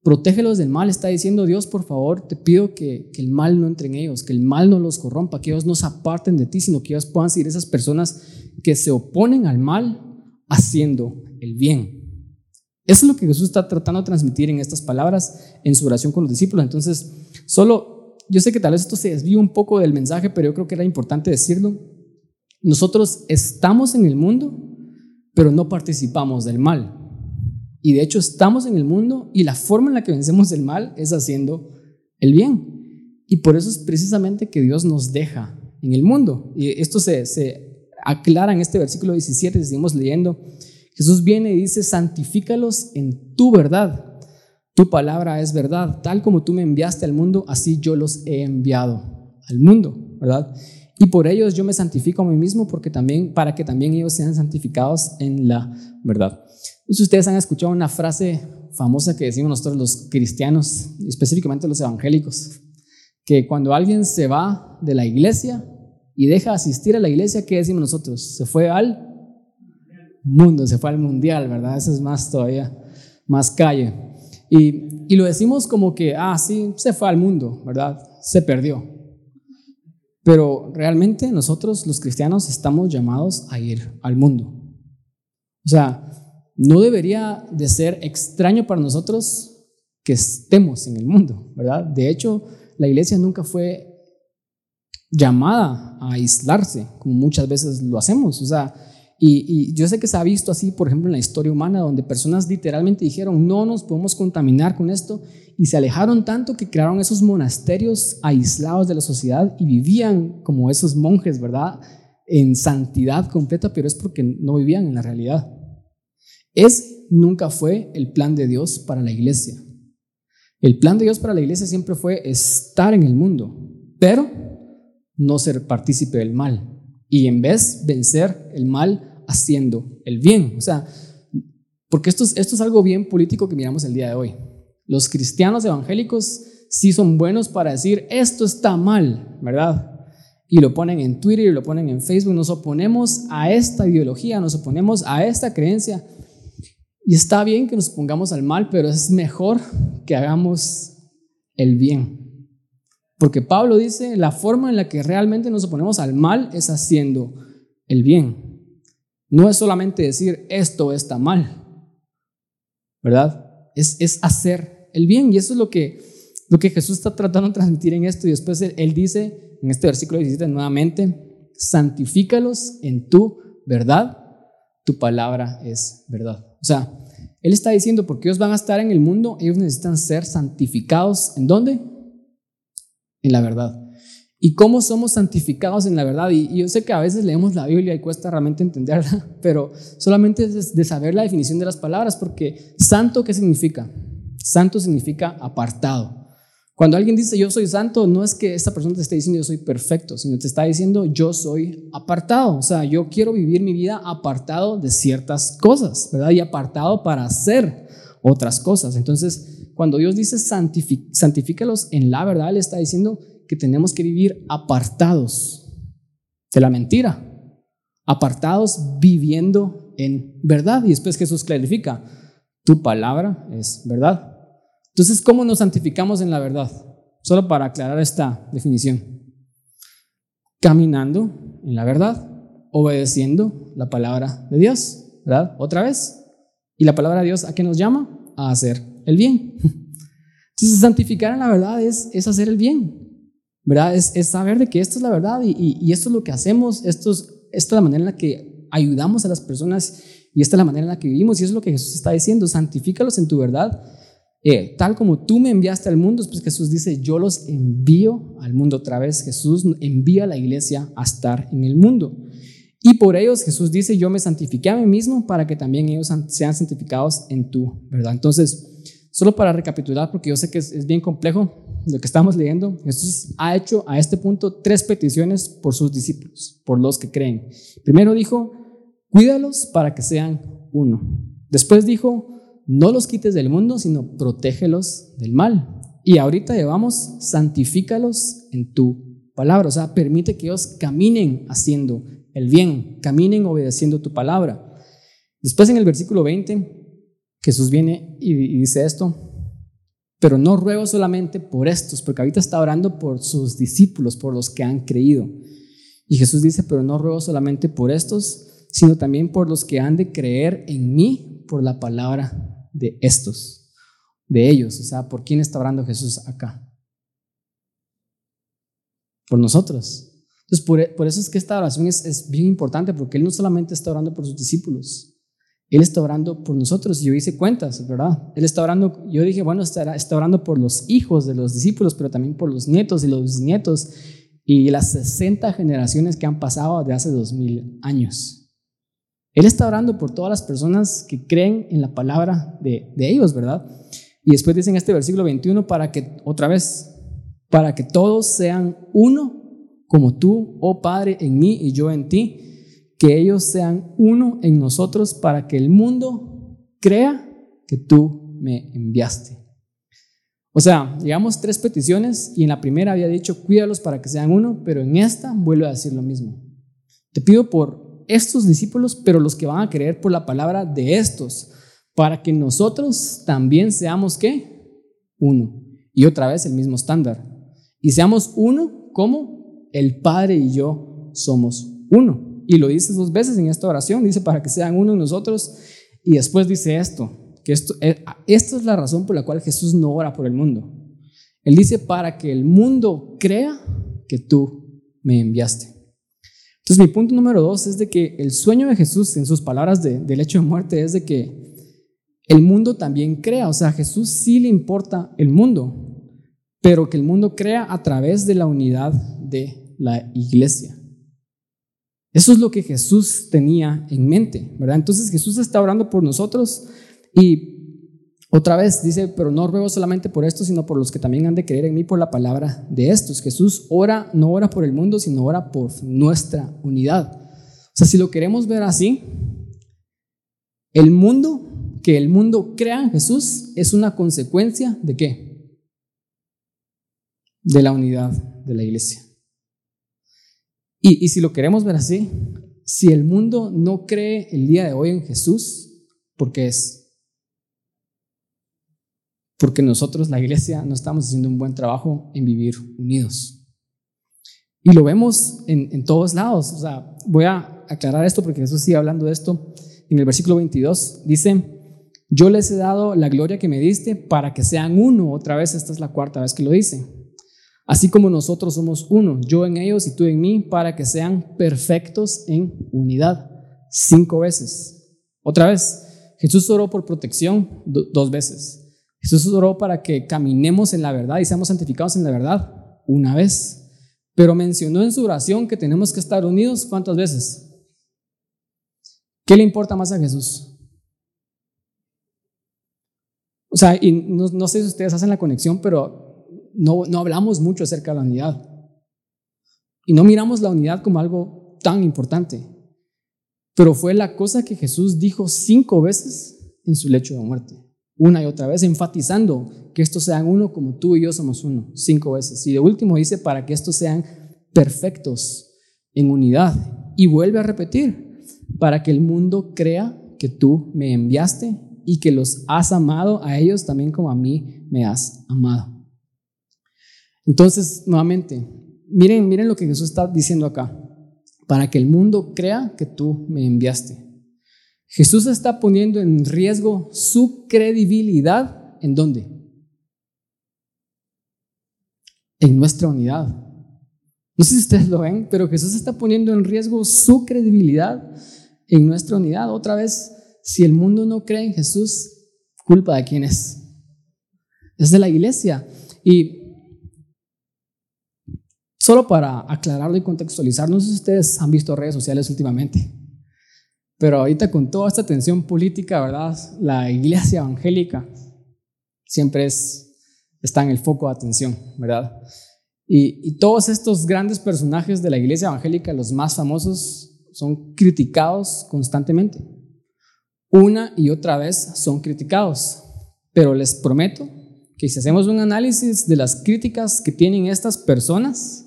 protégelos del mal. Está diciendo Dios, por favor, te pido que, el mal no entre en ellos, que el mal no los corrompa, que ellos no se aparten de ti, sino que ellos puedan ser esas personas que se oponen al mal haciendo el bien. Eso es lo que Jesús está tratando de transmitir en estas palabras en su oración con los discípulos. Entonces, solo, yo sé que tal vez esto se desvíe un poco del mensaje, pero yo creo que era importante decirlo. Nosotros estamos en el mundo, pero no participamos del mal. Y de hecho estamos en el mundo y la forma en la que vencemos el mal es haciendo el bien. Y por eso es precisamente que Dios nos deja en el mundo. Y esto se, aclara en este versículo 17, seguimos leyendo. Jesús viene y dice, santifícalos en tu verdad. Tu palabra es verdad. Tal como tú me enviaste al mundo, así yo los he enviado al mundo, ¿verdad? Y por ellos yo me santifico a mí mismo porque también, para que también ellos sean santificados en la verdad. Ustedes han escuchado una frase famosa que decimos nosotros los cristianos, específicamente los evangélicos, que cuando alguien se va de la iglesia y deja asistir a la iglesia, ¿qué decimos nosotros? Se fue al mundo, se fue al mundial, ¿verdad? Eso es más todavía, más calle. Y, y lo decimos como que, ah, sí, se fue al mundo, ¿verdad? Se perdió. Pero realmente nosotros los cristianos estamos llamados a ir al mundo. O sea, no debería de ser extraño para nosotros que estemos en el mundo, ¿verdad? De hecho, la iglesia nunca fue llamada a aislarse, como muchas veces lo hacemos. O sea, y, yo sé que se ha visto así, por ejemplo, en la historia humana, donde personas literalmente dijeron, no nos podemos contaminar con esto, y se alejaron tanto que crearon esos monasterios aislados de la sociedad y vivían como esos monjes, ¿verdad? En santidad completa, pero es porque no vivían en la realidad. Es, nunca fue el plan de Dios para la iglesia. El plan de Dios para la iglesia siempre fue estar en el mundo, pero no ser partícipe del mal y en vez vencer el mal haciendo el bien. O sea, porque esto es, esto es algo bien político que miramos el día de hoy. Los cristianos evangélicos sí son buenos para decir esto está mal, ¿verdad? Y lo ponen en Twitter y lo ponen en Facebook. Nos oponemos a esta ideología, nos oponemos a esta creencia. Y está bien que nos pongamos al mal, pero es mejor que hagamos el bien. Porque Pablo dice, la forma en la que realmente nos oponemos al mal es haciendo el bien. No es solamente decir esto está mal, ¿verdad? Es, es hacer el bien. Y eso es lo que, lo que Jesús está tratando de transmitir en esto. Y después él, él dice, en este versículo 17 nuevamente, santifícalos en tu verdad, tu palabra es verdad. Sea, él está diciendo, porque ellos van a estar en el mundo, ellos necesitan ser santificados. ¿En dónde? en la verdad. ¿Y cómo somos santificados en la verdad? Y, yo sé que a veces leemos la Biblia y cuesta realmente entenderla, pero solamente es de saber la definición de las palabras, porque santo, ¿qué significa? Santo significa apartado. Cuando alguien dice yo soy santo, no es que esta persona te esté diciendo yo soy perfecto, sino te está diciendo yo soy apartado. O sea, yo quiero vivir mi vida apartado de ciertas cosas, ¿verdad? Y apartado para hacer otras cosas. Entonces, cuando Dios dice santifícalos en la verdad, le está diciendo que tenemos que vivir apartados de la mentira, apartados viviendo en verdad. Y después Jesús clarifica, tu palabra es verdad. Entonces, ¿cómo nos santificamos en la verdad? Solo para aclarar esta definición. Caminando en la verdad, obedeciendo la palabra de Dios, ¿verdad? Otra vez. ¿Y la palabra de Dios a qué nos llama? A hacer el bien. Entonces, santificar en la verdad es, es hacer el bien, ¿verdad? Es, saber de que esto es la verdad y, y, esto es lo que hacemos, esto es, esta es la manera en la que ayudamos a las personas y esta es la manera en la que vivimos y eso es lo que Jesús está diciendo, santifícalos en tu verdad. Eh, tal como tú me enviaste al mundo, pues Jesús dice, yo los envío al mundo otra vez. Jesús envía a la iglesia a estar en el mundo. Y por ellos Jesús dice, yo me santifiqué a mí mismo para que también ellos sean santificados en tu verdad. Entonces, Solo para recapitular, porque yo sé que es, bien complejo lo que estamos leyendo, Jesús ha hecho a este punto tres peticiones por sus discípulos, por los que creen. Primero dijo, cuídalos para que sean uno. Después dijo, no los quites del mundo, sino protégelos del mal. Y ahorita llevamos, santifícalos en tu palabra, o sea, permite que ellos caminen haciendo el bien, caminen obedeciendo tu palabra. Después en el versículo 20 Jesús viene y, dice esto, pero no ruego solamente por estos, porque ahorita está orando por sus discípulos, por los que han creído. Y Jesús dice, pero no ruego solamente por estos, sino también por los que han de creer en mí por la palabra de estos, de ellos. O sea, ¿por quién está orando Jesús acá? Por nosotros. Entonces, por, eso es que esta oración es, es bien importante, porque Él no solamente está orando por sus discípulos, él está orando por nosotros. Yo hice cuentas, ¿verdad? Él está orando, yo dije, bueno, está, está orando por los hijos de los discípulos, pero también por los nietos y los nietos y las 60 generaciones que han pasado de hace dos mil años. Él está orando por todas las personas que creen en la palabra de, ellos, ¿verdad? Y después dice en este versículo 21, para que, otra vez, para que todos sean uno como tú, oh Padre, en mí y yo en ti, que ellos sean uno en nosotros para que el mundo crea que tú me enviaste. O sea, llegamos tres peticiones y en la primera había dicho, cuídalos para que sean uno, pero en esta vuelve a decir lo mismo. Te pido por estos discípulos, pero los que van a creer por la palabra de estos, para que nosotros también seamos qué? Uno. Y otra vez el mismo estándar. Y seamos uno como el Padre y yo somos uno. Y lo dice dos veces en esta oración, dice para que sean uno nosotros. Y después dice esto, que esto, eh, es la razón por la cual Jesús no ora por el mundo. Él dice para que el mundo crea que tú me enviaste. Entonces mi punto número dos es de que el sueño de Jesús en sus palabras de, del hecho de muerte es de que el mundo también crea. O sea, a Jesús sí le importa el mundo, pero que el mundo crea a través de la unidad de la iglesia. Eso es lo que Jesús tenía en mente, ¿verdad? Entonces Jesús está orando por nosotros y otra vez dice, pero no ruego solamente por esto, sino por los que también han de creer en mí por la palabra de estos. Jesús ora, no ora por el mundo, sino ora por nuestra unidad. O sea, si lo queremos ver así, el mundo, que el mundo crea en Jesús, es una consecuencia de qué? De la unidad de la iglesia. Y, si lo queremos ver así, si el mundo no cree el día de hoy en Jesús, ¿por qué es? Porque nosotros, la iglesia, no estamos haciendo un buen trabajo en vivir unidos. Y lo vemos en, todos lados. O sea, voy a aclarar esto porque Jesús sigue hablando de esto. En el versículo 22 dice, yo les he dado la gloria que me diste para que sean uno. Otra vez, esta es la cuarta vez que lo dice así como nosotros somos uno, yo en ellos y tú en mí, para que sean perfectos en unidad. Cinco veces. Otra vez, Jesús oró por protección dos veces. Jesús oró para que caminemos en la verdad y seamos santificados en la verdad una vez. Pero mencionó en su oración que tenemos que estar unidos cuántas veces. ¿Qué le importa más a Jesús? O sea, y no, no sé si ustedes hacen la conexión, pero no, hablamos mucho acerca de la unidad. Y no miramos la unidad como algo tan importante. Pero fue la cosa que Jesús dijo cinco veces en su lecho de muerte. Una y otra vez, enfatizando que estos sean uno como tú y yo somos uno. Cinco veces. Y de último dice, para que estos sean perfectos en unidad. Y vuelve a repetir, para que el mundo crea que tú me enviaste y que los has amado a ellos también como a mí me has amado. Entonces, nuevamente, miren, miren lo que Jesús está diciendo acá. Para que el mundo crea que tú me enviaste. Jesús está poniendo en riesgo su credibilidad. ¿En dónde? En nuestra unidad. No sé si ustedes lo ven, pero Jesús está poniendo en riesgo su credibilidad en nuestra unidad. Otra vez, si el mundo no cree en Jesús, culpa de quién es. Es de la iglesia. Y Solo para aclararlo y contextualizar, no sé si ustedes han visto redes sociales últimamente, pero ahorita con toda esta tensión política, ¿verdad? La iglesia evangélica siempre es, está en el foco de atención, ¿verdad? Y, y todos estos grandes personajes de la iglesia evangélica, los más famosos, son criticados constantemente. Una y otra vez son criticados, pero les prometo que si hacemos un análisis de las críticas que tienen estas personas,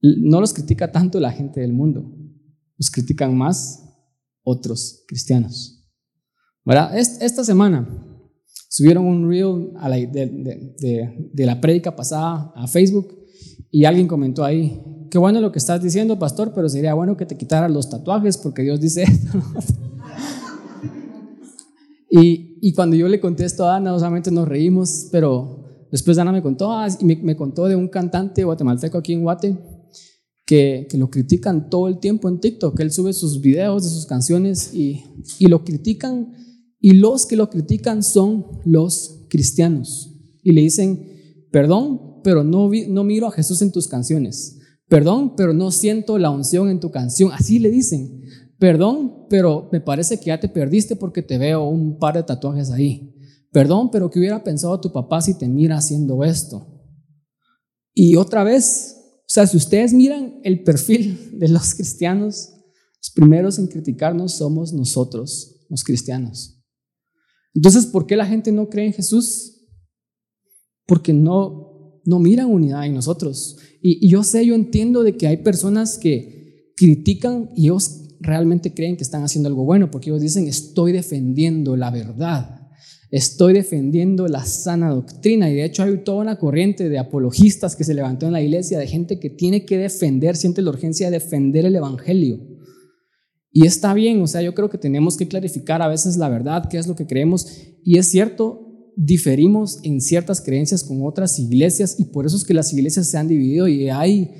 no los critica tanto la gente del mundo, los critican más otros cristianos. ¿Verdad? Esta semana subieron un reel de, la prédica pasada a Facebook y alguien comentó ahí, qué bueno lo que estás diciendo, pastor, pero sería bueno que te quitaras los tatuajes porque Dios dice esto. y, y, cuando yo le contesto a Ana, solamente nos reímos, pero después Ana me contó, ah, me, me contó de un cantante guatemalteco aquí en Guate que, lo critican todo el tiempo en TikTok. Él sube sus videos de sus canciones y, lo critican. Y los que lo critican son los cristianos. Y le dicen, perdón, pero no, no miro a Jesús en tus canciones. Perdón, pero no siento la unción en tu canción. Así le dicen. Perdón, pero me parece que ya te perdiste porque te veo un par de tatuajes ahí. Perdón, pero que hubiera pensado tu papá si te mira haciendo esto. Y otra vez O sea, si ustedes miran el perfil de los cristianos, los primeros en criticarnos somos nosotros, los cristianos. Entonces, ¿por qué la gente no cree en Jesús? Porque no, no miran unidad en nosotros. Y, y yo sé, yo entiendo de que hay personas que critican y ellos realmente creen que están haciendo algo bueno, porque ellos dicen, estoy defendiendo la verdad. Estoy defendiendo la sana doctrina y de hecho hay toda una corriente de apologistas que se levantó en la iglesia, de gente que tiene que defender, siente la urgencia de defender el Evangelio. Y está bien, o sea, yo creo que tenemos que clarificar a veces la verdad, qué es lo que creemos. Y es cierto, diferimos en ciertas creencias con otras iglesias y por eso es que las iglesias se han dividido y hay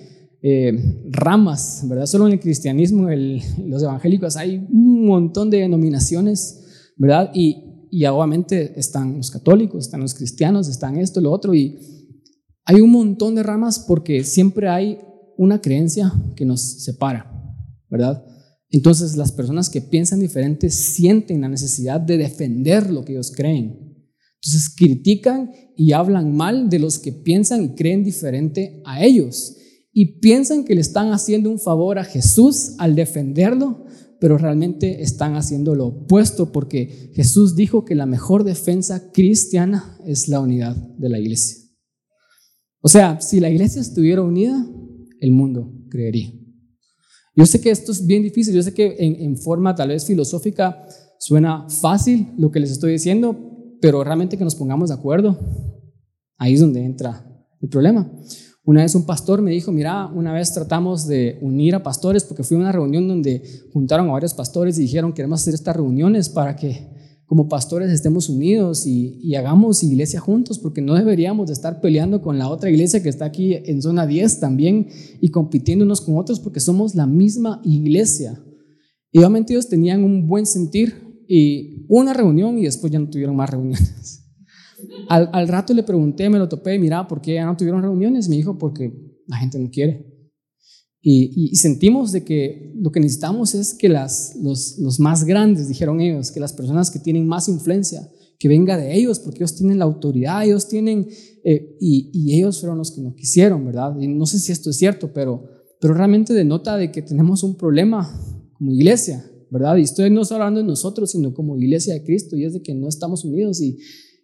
eh, ramas, ¿verdad? Solo en el cristianismo, los evangélicos, hay un montón de denominaciones, ¿verdad? Y, y obviamente están los católicos, están los cristianos, están esto, lo otro, y hay un montón de ramas porque siempre hay una creencia que nos separa, ¿verdad? Entonces las personas que piensan diferente sienten la necesidad de defender lo que ellos creen. Entonces critican y hablan mal de los que piensan y creen diferente a ellos. Y piensan que le están haciendo un favor a Jesús al defenderlo, pero realmente están haciendo lo opuesto porque Jesús dijo que la mejor defensa cristiana es la unidad de la iglesia. O sea, si la iglesia estuviera unida, el mundo creería. Yo sé que esto es bien difícil, yo sé que en, forma tal vez filosófica suena fácil lo que les estoy diciendo, pero realmente que nos pongamos de acuerdo, ahí es donde entra el problema. Una vez un pastor me dijo, mira, una vez tratamos de unir a pastores porque fui a una reunión donde juntaron a varios pastores y dijeron, queremos hacer estas reuniones para que como pastores estemos unidos y, hagamos iglesia juntos, porque no deberíamos de estar peleando con la otra iglesia que está aquí en zona 10 también y compitiendo unos con otros porque somos la misma iglesia. Y obviamente ellos tenían un buen sentir y una reunión y después ya no tuvieron más reuniones. Al, rato le pregunté, me lo topé, mira, ¿por qué ya no tuvieron reuniones? Me dijo, porque la gente no quiere. Y, sentimos de que lo que necesitamos es que las, los, los, más grandes, dijeron ellos, que las personas que tienen más influencia, que venga de ellos, porque ellos tienen la autoridad, ellos tienen, eh, y, y, ellos fueron los que no quisieron, ¿verdad? Y no sé si esto es cierto, pero, pero realmente denota de que tenemos un problema como iglesia, ¿verdad? Y estoy no solo hablando de nosotros, sino como iglesia de Cristo, y es de que no estamos unidos y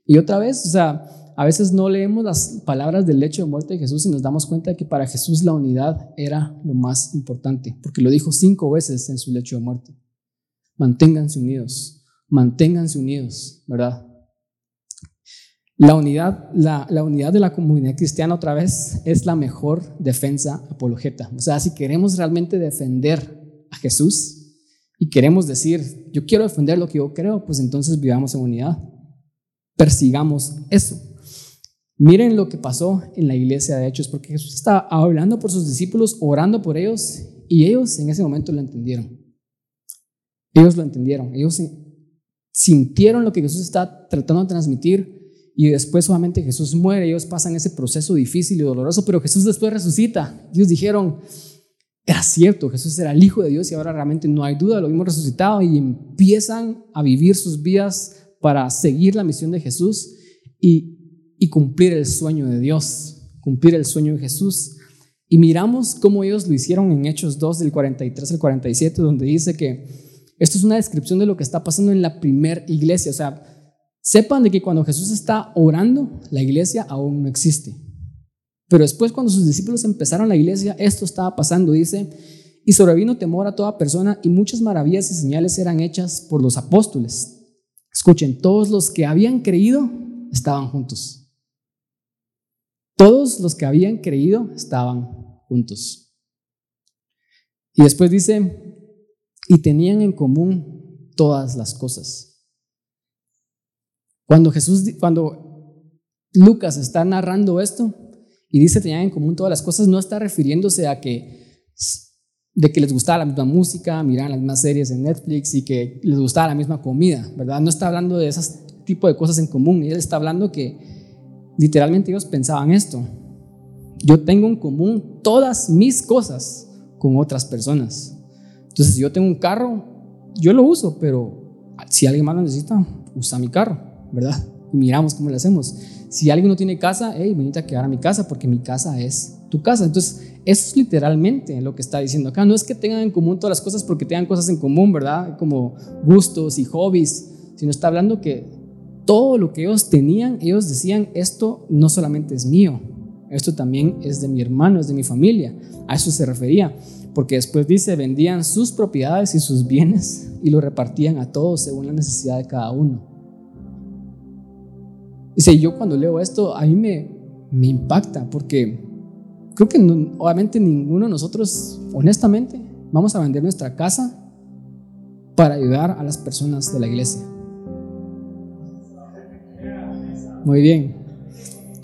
y otra vez, o sea, a veces no leemos las palabras del lecho de muerte de Jesús y nos damos cuenta de que para Jesús la unidad era lo más importante, porque lo dijo cinco veces en su lecho de muerte. Manténganse unidos, manténganse unidos, ¿verdad? La unidad, la, la, unidad de la comunidad cristiana otra vez es la mejor defensa apologeta. O sea, si queremos realmente defender a Jesús y queremos decir, yo quiero defender lo que yo creo, pues entonces vivamos en unidad persigamos eso. Miren lo que pasó en la iglesia de Hechos, porque Jesús estaba hablando por sus discípulos, orando por ellos, y ellos en ese momento lo entendieron. Ellos lo entendieron, ellos sintieron lo que Jesús está tratando de transmitir, y después solamente Jesús muere, ellos pasan ese proceso difícil y doloroso, pero Jesús después resucita. Ellos dijeron, era cierto, Jesús era el Hijo de Dios y ahora realmente no hay duda, lo hemos resucitado y empiezan a vivir sus vidas para seguir la misión de Jesús y, cumplir el sueño de Dios, cumplir el sueño de Jesús. Y miramos cómo ellos lo hicieron en Hechos 2 del 43 al 47, donde dice que esto es una descripción de lo que está pasando en la primer iglesia. O sea, sepan de que cuando Jesús está orando, la iglesia aún no existe. Pero después cuando sus discípulos empezaron la iglesia, esto estaba pasando, dice, y sobrevino temor a toda persona y muchas maravillas y señales eran hechas por los apóstoles. Escuchen, todos los que habían creído estaban juntos. Todos los que habían creído estaban juntos. Y después dice, y tenían en común todas las cosas. Cuando Jesús, cuando Lucas está narrando esto y dice tenían en común todas las cosas, no está refiriéndose a que de que les gustaba la misma música, miraban las mismas series en Netflix y que les gustaba la misma comida, ¿verdad? No está hablando de ese tipo de cosas en común, él está hablando que literalmente ellos pensaban esto. Yo tengo en común todas mis cosas con otras personas. Entonces, si yo tengo un carro, yo lo uso, pero si alguien más lo necesita, usa mi carro, ¿verdad? Y miramos cómo lo hacemos. Si alguien no tiene casa, hey, venite a quedar a mi casa porque mi casa es tu casa. Entonces, Eso es literalmente lo que está diciendo acá. No es que tengan en común todas las cosas porque tengan cosas en común, ¿verdad? Como gustos y hobbies, sino está hablando que todo lo que ellos tenían, ellos decían, esto no solamente es mío, esto también es de mi hermano, es de mi familia. A eso se refería, porque después dice, vendían sus propiedades y sus bienes y lo repartían a todos según la necesidad de cada uno. Dice, yo cuando leo esto, a mí me, me impacta, porque creo que obviamente ninguno de nosotros, honestamente, vamos a vender nuestra casa para ayudar a las personas de la iglesia. Muy bien,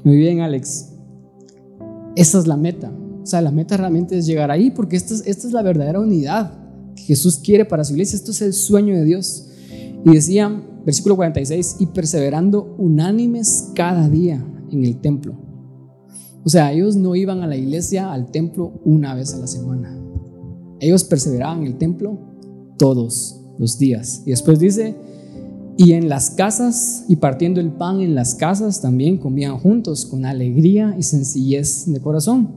muy bien Alex. Esa es la meta. O sea, la meta realmente es llegar ahí porque esta es, esta es la verdadera unidad que Jesús quiere para su iglesia. Esto es el sueño de Dios. Y decía, versículo 46, y perseverando unánimes cada día en el templo o sea, ellos no iban a la iglesia, al templo, una vez a la semana. Ellos perseveraban en el templo todos los días. Y después dice, y en las casas, y partiendo el pan en las casas, también comían juntos con alegría y sencillez de corazón.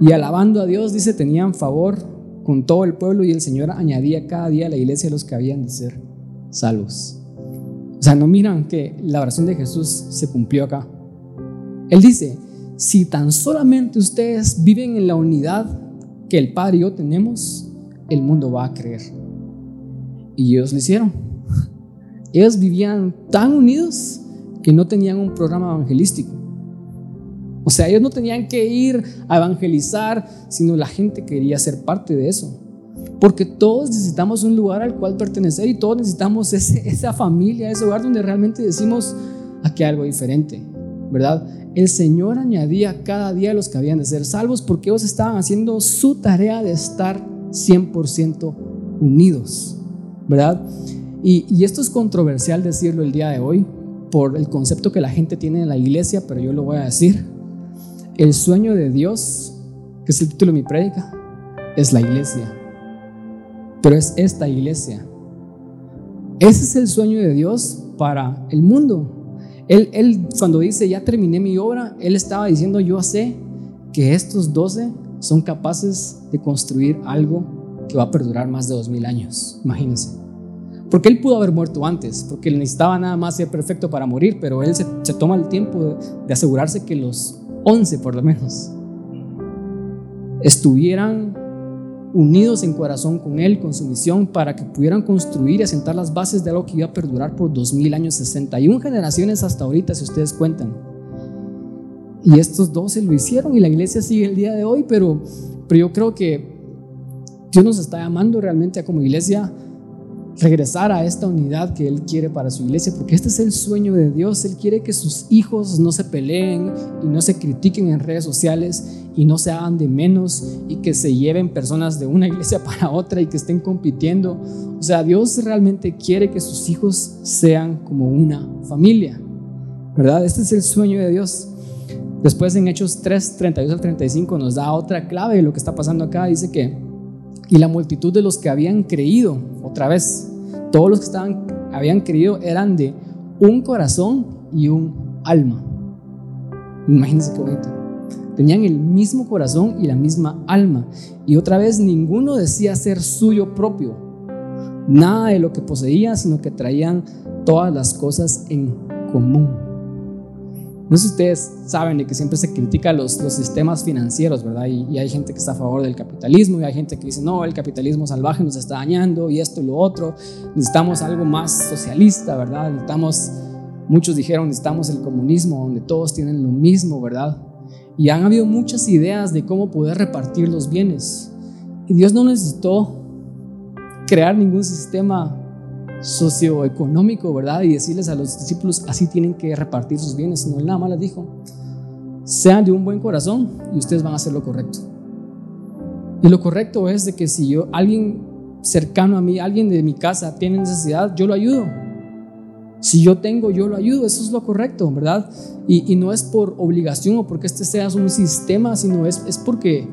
Y alabando a Dios, dice, tenían favor con todo el pueblo y el Señor añadía cada día a la iglesia los que habían de ser salvos. O sea, no miran que la oración de Jesús se cumplió acá. Él dice, si tan solamente ustedes viven en la unidad que el Padre y yo tenemos, el mundo va a creer. Y ellos lo hicieron. Ellos vivían tan unidos que no tenían un programa evangelístico. O sea, ellos no tenían que ir a evangelizar, sino la gente quería ser parte de eso. Porque todos necesitamos un lugar al cual pertenecer y todos necesitamos esa familia, ese lugar donde realmente decimos aquí hay algo diferente, ¿verdad? El Señor añadía cada día a los que habían de ser salvos porque ellos estaban haciendo su tarea de estar 100% unidos, ¿verdad? Y, esto es controversial decirlo el día de hoy por el concepto que la gente tiene en la iglesia, pero yo lo voy a decir. El sueño de Dios, que es el título de mi prédica, es la iglesia. Pero es esta iglesia. Ese es el sueño de Dios para el mundo. Él, cuando dice, ya terminé mi obra, él estaba diciendo, yo sé que estos doce son capaces de construir algo que va a perdurar más de dos mil años. Imagínense. Porque él pudo haber muerto antes, porque él necesitaba nada más ser perfecto para morir, pero él se, toma el tiempo de asegurarse que los once, por lo menos, estuvieran unidos en corazón con Él, con su misión, para que pudieran construir y asentar las bases de algo que iba a perdurar por 2000 años, 61 generaciones hasta ahorita, si ustedes cuentan. Y estos 12 lo hicieron y la iglesia sigue el día de hoy, pero, pero yo creo que Dios nos está llamando realmente a como iglesia regresar a esta unidad que Él quiere para su iglesia, porque este es el sueño de Dios. Él quiere que sus hijos no se peleen y no se critiquen en redes sociales y no se hagan de menos y que se lleven personas de una iglesia para otra y que estén compitiendo. O sea, Dios realmente quiere que sus hijos sean como una familia, ¿verdad? Este es el sueño de Dios. Después en Hechos 3, 32 al 35 nos da otra clave de lo que está pasando acá. Dice que y la multitud de los que habían creído, otra vez, todos los que estaban, habían creído eran de un corazón y un alma. Imagínense qué bonito. Tenían el mismo corazón y la misma alma. Y otra vez ninguno decía ser suyo propio. Nada de lo que poseía, sino que traían todas las cosas en común. No sé si ustedes saben de que siempre se critica los, los sistemas financieros, ¿verdad? Y, hay gente que está a favor del capitalismo y hay gente que dice, no, el capitalismo salvaje nos está dañando y esto y lo otro. Necesitamos algo más socialista, ¿verdad? Necesitamos, muchos dijeron, necesitamos el comunismo donde todos tienen lo mismo, ¿verdad? Y han habido muchas ideas de cómo poder repartir los bienes. Y Dios no necesitó crear ningún sistema socioeconómico, ¿verdad? Y decirles a los discípulos, así tienen que repartir sus bienes, sino él nada más les dijo, sean de un buen corazón y ustedes van a hacer lo correcto. Y lo correcto es de que si yo, alguien cercano a mí, alguien de mi casa tiene necesidad, yo lo ayudo. Si yo tengo, yo lo ayudo. Eso es lo correcto, ¿verdad? Y, y no es por obligación o porque este sea un sistema, sino es, es porque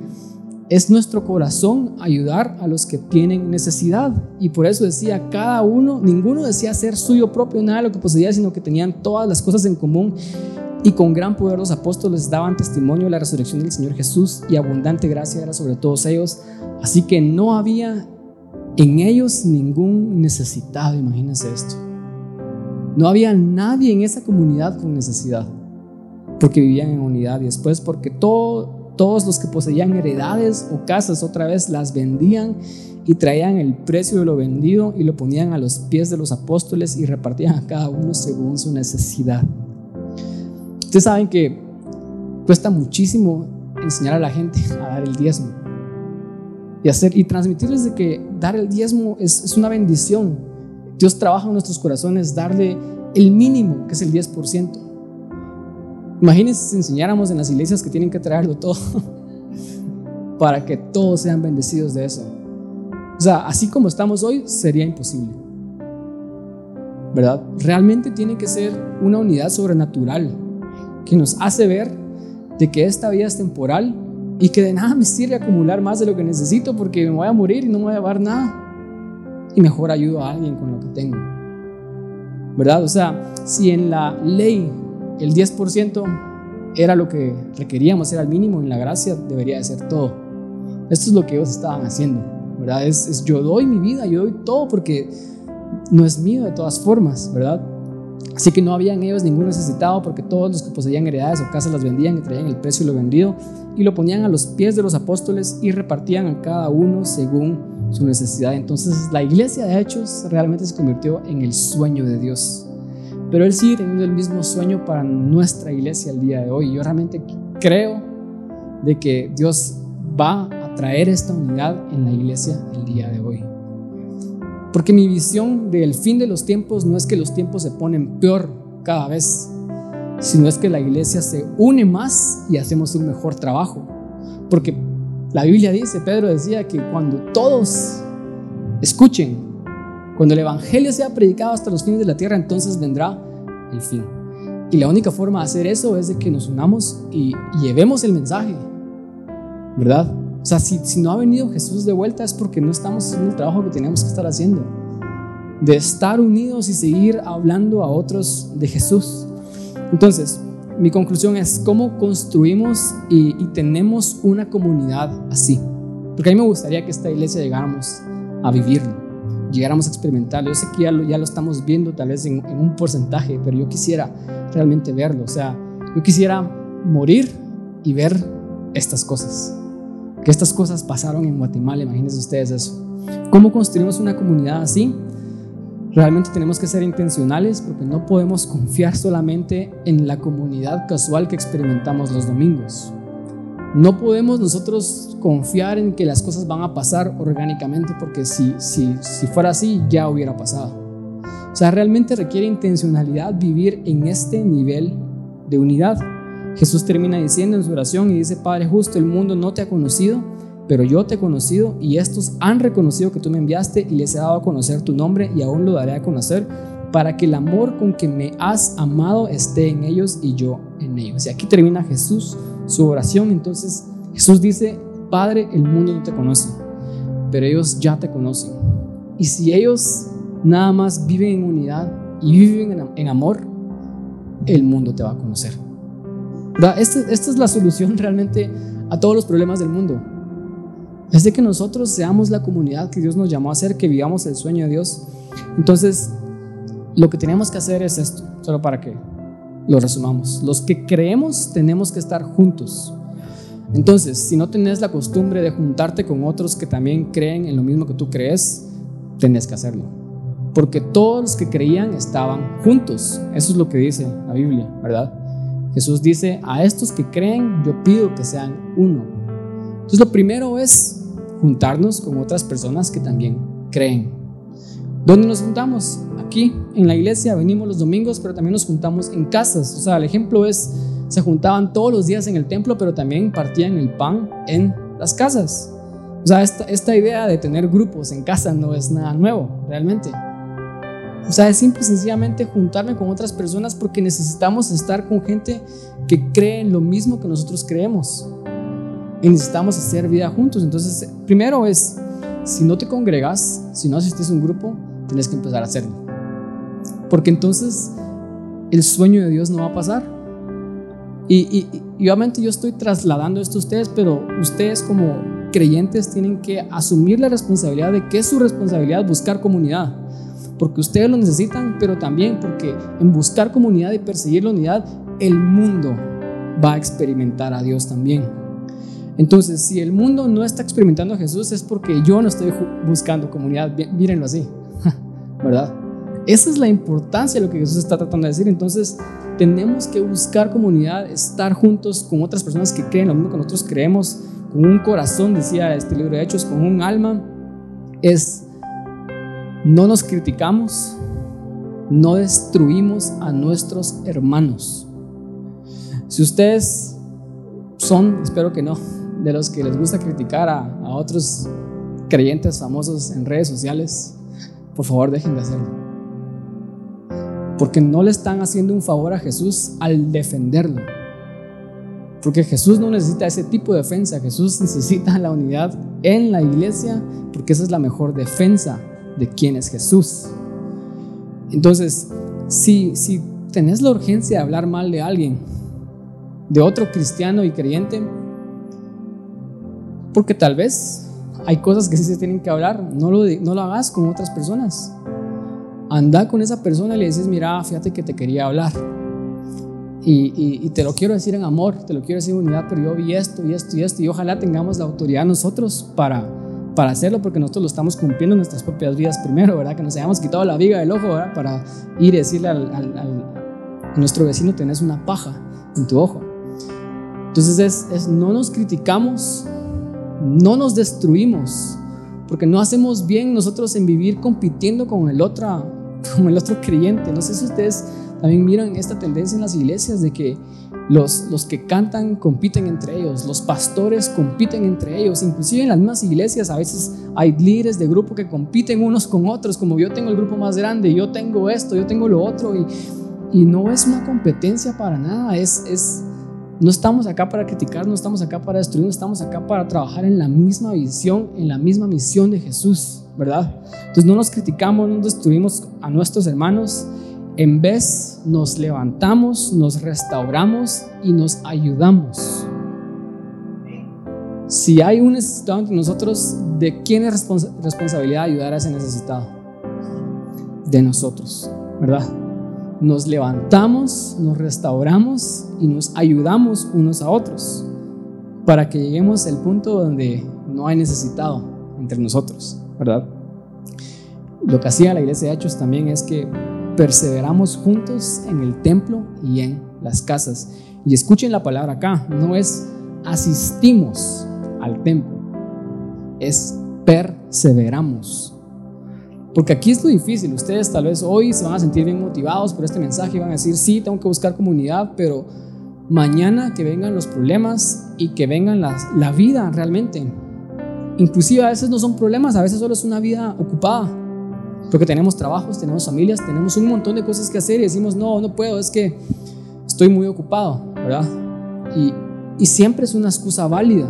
es nuestro corazón ayudar a los que tienen necesidad. Y por eso decía, cada uno, ninguno decía ser suyo propio nada de lo que poseía, sino que tenían todas las cosas en común. Y con gran poder los apóstoles daban testimonio de la resurrección del Señor Jesús y abundante gracia era sobre todos ellos. Así que no había en ellos ningún necesitado, imagínense esto. No había nadie en esa comunidad con necesidad, porque vivían en unidad y después porque todos los que poseían heredades o casas otra vez las vendían y traían el precio de lo vendido y lo ponían a los pies de los apóstoles y repartían a cada uno según su necesidad. Ustedes saben que cuesta muchísimo enseñar a la gente a dar el diezmo y hacer y transmitirles de que dar el diezmo es, es una bendición. Dios trabaja en nuestros corazones darle el mínimo, que es el 10%. Imagínense si enseñáramos en las iglesias que tienen que traerlo todo para que todos sean bendecidos de eso. O sea, así como estamos hoy, sería imposible. ¿Verdad? Realmente tiene que ser una unidad sobrenatural que nos hace ver de que esta vida es temporal y que de nada me sirve acumular más de lo que necesito porque me voy a morir y no me voy a llevar nada. Y mejor ayudo a alguien con lo que tengo. ¿Verdad? O sea, si en la ley el 10% era lo que requeríamos, era el mínimo, en la gracia debería de ser todo. Esto es lo que ellos estaban haciendo. ¿Verdad? Es, yo doy mi vida, yo doy todo porque no es mío de todas formas, ¿verdad? Así que no había en ellos ningún necesitado porque todos los que poseían heredades o casas las vendían y traían el precio y lo vendido y lo ponían a los pies de los apóstoles y repartían a cada uno según su necesidad. Entonces la iglesia de Hechos realmente se convirtió en el sueño de Dios. Pero Él sigue teniendo el mismo sueño para nuestra iglesia el día de hoy. Yo realmente creo de que Dios va a traer esta unidad en la iglesia el día de hoy. Porque mi visión del fin de los tiempos no es que los tiempos se ponen peor cada vez, sino es que la iglesia se une más y hacemos un mejor trabajo. Porque la Biblia dice, Pedro decía que cuando todos escuchen, cuando el Evangelio sea predicado hasta los fines de la tierra, entonces vendrá el fin. Y la única forma de hacer eso es de que nos unamos y llevemos el mensaje, ¿verdad? O sea, si, no ha venido Jesús de vuelta es porque no estamos haciendo el trabajo que tenemos que estar haciendo. De estar unidos y seguir hablando a otros de Jesús. Entonces, mi conclusión es cómo construimos y, tenemos una comunidad así. Porque a mí me gustaría que esta iglesia llegáramos a vivirlo, llegáramos a experimentarlo. Yo sé que ya lo, ya lo estamos viendo tal vez en, en un porcentaje, pero yo quisiera realmente verlo. O sea, yo quisiera morir y ver estas cosas que estas cosas pasaron en Guatemala, imagínense ustedes eso. ¿Cómo construimos una comunidad así? Realmente tenemos que ser intencionales porque no podemos confiar solamente en la comunidad casual que experimentamos los domingos. No podemos nosotros confiar en que las cosas van a pasar orgánicamente porque si, si, si fuera así ya hubiera pasado. O sea, realmente requiere intencionalidad vivir en este nivel de unidad. Jesús termina diciendo en su oración y dice, Padre justo, el mundo no te ha conocido, pero yo te he conocido y estos han reconocido que tú me enviaste y les he dado a conocer tu nombre y aún lo daré a conocer para que el amor con que me has amado esté en ellos y yo en ellos. Y aquí termina Jesús su oración. Entonces Jesús dice, Padre, el mundo no te conoce, pero ellos ya te conocen. Y si ellos nada más viven en unidad y viven en amor, el mundo te va a conocer. Esta, esta es la solución realmente a todos los problemas del mundo. Es de que nosotros seamos la comunidad que Dios nos llamó a ser, que vivamos el sueño de Dios. Entonces, lo que tenemos que hacer es esto, solo para que lo resumamos. Los que creemos tenemos que estar juntos. Entonces, si no tenés la costumbre de juntarte con otros que también creen en lo mismo que tú crees, tenés que hacerlo. Porque todos los que creían estaban juntos. Eso es lo que dice la Biblia, ¿verdad? Jesús dice, a estos que creen, yo pido que sean uno. Entonces lo primero es juntarnos con otras personas que también creen. ¿Dónde nos juntamos? Aquí, en la iglesia, venimos los domingos, pero también nos juntamos en casas. O sea, el ejemplo es, se juntaban todos los días en el templo, pero también partían el pan en las casas. O sea, esta, esta idea de tener grupos en casa no es nada nuevo, realmente. O sea, es simple y sencillamente juntarme con otras personas porque necesitamos estar con gente que cree en lo mismo que nosotros creemos. Y necesitamos hacer vida juntos. Entonces, primero es, si no te congregas, si no asistes a un grupo, tienes que empezar a hacerlo. Porque entonces el sueño de Dios no va a pasar. Y, obviamente yo estoy trasladando esto a ustedes, pero ustedes como creyentes tienen que asumir la responsabilidad de que es su responsabilidad buscar comunidad. Porque ustedes lo necesitan, pero también porque en buscar comunidad y perseguir la unidad, el mundo va a experimentar a Dios también. Entonces, si el mundo no está experimentando a Jesús es porque yo no estoy buscando comunidad. Mírenlo así, ¿verdad? Esa es la importancia de lo que Jesús está tratando de decir. Entonces, tenemos que buscar comunidad, estar juntos con otras personas que creen lo mismo que nosotros creemos, con un corazón, decía este libro de Hechos, con un alma. Es, no nos criticamos, no destruimos a nuestros hermanos. Si ustedes son, espero que no, de los que les gusta criticar a, a otros creyentes famosos en redes sociales, por favor dejen de hacerlo porque no le están haciendo un favor a Jesús al defenderlo. Porque Jesús no necesita ese tipo de defensa, Jesús necesita la unidad en la iglesia, porque esa es la mejor defensa de quién es Jesús. Entonces, si, si tenés la urgencia de hablar mal de alguien, de otro cristiano y creyente, porque tal vez hay cosas que sí se tienen que hablar, no lo, no lo hagas con otras personas anda con esa persona y le dices, mira, fíjate que te quería hablar. Y, te lo quiero decir en amor, te lo quiero decir en unidad, pero yo vi esto y esto y esto, y ojalá tengamos la autoridad nosotros para, para hacerlo, porque nosotros lo estamos cumpliendo en nuestras propias vidas primero, ¿verdad? Que nos hayamos quitado la viga del ojo, ¿verdad? Para ir y decirle al, a nuestro vecino, tenés una paja en tu ojo. Entonces es, es, no nos criticamos, no nos destruimos, porque no hacemos bien nosotros en vivir compitiendo con el otro, como el otro creyente. No sé si ustedes también miran esta tendencia en las iglesias de que los, los que cantan compiten entre ellos, los pastores compiten entre ellos, inclusive en las mismas iglesias a veces hay líderes de grupo que compiten unos con otros, como yo tengo el grupo más grande, yo tengo esto, yo tengo lo otro, y, y no es una competencia para nada, es, es, no estamos acá para criticar, no estamos acá para destruir, no estamos acá para trabajar en la misma visión, en la misma misión de Jesús. ¿Verdad? Entonces no nos criticamos, no destruimos a nuestros hermanos, en vez nos levantamos, nos restauramos y nos ayudamos. Si hay un necesitado entre nosotros, ¿de quién es responsabilidad ayudar a ese necesitado? De nosotros, ¿verdad? Nos levantamos, nos restauramos y nos ayudamos unos a otros para que lleguemos al punto donde no hay necesitado entre nosotros. ¿Verdad? Lo que hacía la iglesia de Hechos también es que perseveramos juntos en el templo y en las casas. Y escuchen la palabra acá, no es asistimos al templo, es perseveramos. Porque aquí es lo difícil, ustedes tal vez hoy se van a sentir bien motivados por este mensaje y van a decir, sí, tengo que buscar comunidad, pero mañana que vengan los problemas y que vengan la vida realmente, Inclusive a veces no son problemas, a veces solo es una vida ocupada. Porque tenemos trabajos, tenemos familias, tenemos un montón de cosas que hacer y decimos, no, no puedo, es que estoy muy ocupado, ¿verdad? Y, y siempre es una excusa válida.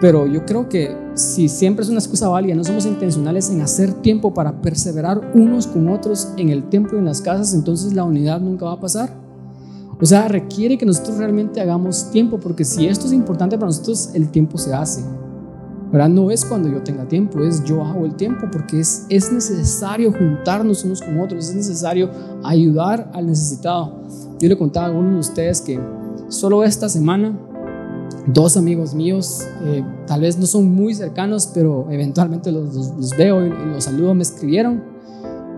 Pero yo creo que si siempre es una excusa válida, no somos intencionales en hacer tiempo para perseverar unos con otros en el templo y en las casas, entonces la unidad nunca va a pasar. O sea, requiere que nosotros realmente hagamos tiempo, porque si esto es importante para nosotros, el tiempo se hace. No es cuando yo tenga tiempo, es yo hago el tiempo porque es, es necesario juntarnos unos con otros, es necesario ayudar al necesitado. Yo le contaba a algunos de ustedes que solo esta semana dos amigos míos, eh, tal vez no son muy cercanos, pero eventualmente los, los, veo y, los saludo, me escribieron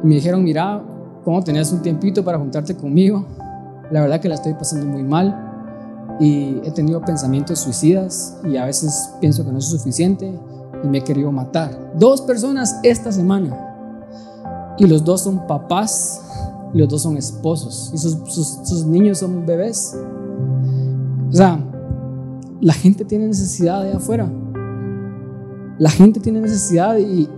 y me dijeron, mira, ¿cómo tenías un tiempito para juntarte conmigo? La verdad que la estoy pasando muy mal y he tenido pensamientos suicidas y a veces pienso que no es suficiente y me he querido matar. Dos personas esta semana y los dos son papás y los dos son esposos y sus, sus, niños son bebés. O sea, la gente tiene necesidad de afuera. La gente tiene necesidad y,